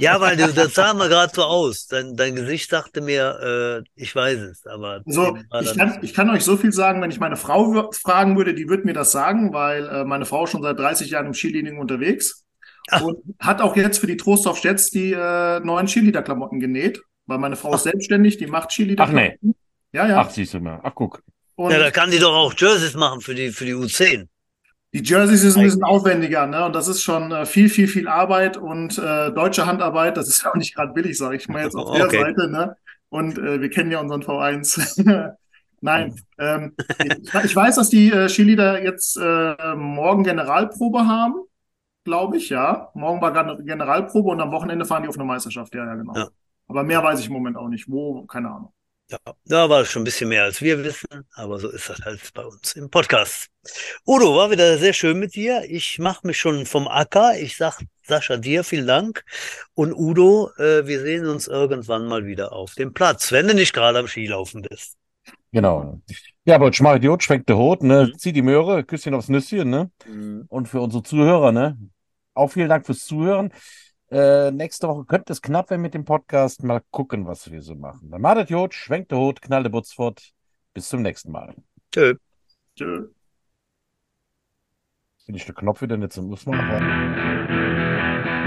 Ja, weil du, das sah mal gerade so aus. Dein, dein Gesicht sagte mir, äh, ich weiß es, aber. Also, ich kann, ich kann euch so viel sagen, wenn ich meine Frau fragen würde, die würde mir das sagen, weil äh, meine Frau schon seit 30 Jahren im Skilining unterwegs Ach. und hat auch jetzt für die Trostorf Jets die äh, neuen Skilieder-Klamotten genäht, weil meine Frau Ach. ist selbstständig, die macht Skilieder-Klamotten. Ach nee. Ja, ja. Ach, siehst du mal. Ach, guck. Und ja, da kann die doch auch Jerseys machen für die, für die U10. Die Jerseys sind ein bisschen aufwendiger, ne? Und das ist schon äh, viel, viel, viel Arbeit und äh, deutsche Handarbeit. Das ist *laughs* auch nicht gerade billig, sage ich mal jetzt auf der okay. Seite, ne? Und äh, wir kennen ja unseren V1. *laughs* Nein, ähm, ich, ich, weiß, dass die äh, Cheerleader jetzt äh, morgen Generalprobe haben, glaube ich, ja. Morgen war Generalprobe und am Wochenende fahren die auf eine Meisterschaft, ja, ja, genau. Ja. Aber mehr weiß ich im Moment auch nicht. Wo, keine Ahnung. Ja, da war es schon ein bisschen mehr als wir wissen, aber so ist das halt bei uns im Podcast. Udo, war wieder sehr schön mit dir. Ich mache mich schon vom Acker. Ich sag Sascha dir vielen Dank. Und Udo, äh, wir sehen uns irgendwann mal wieder auf dem Platz, wenn du nicht gerade am Skilaufen bist. Genau. Ja, aber schmach Idiot, schwenkt der Hut, ne? Mhm. Zieh die Möhre, Küsschen aufs Nüsschen, ne? Mhm. Und für unsere Zuhörer, ne? Auch vielen Dank fürs Zuhören. Äh, nächste Woche könnte es knapp werden mit dem Podcast. Mal gucken, was wir so machen. Dann macht Jod, schwenkt der Hut, knallt der Butz fort. Bis zum nächsten Mal. Tschö. Tschö. Bin ich der Knopf wieder nicht zum Muss man noch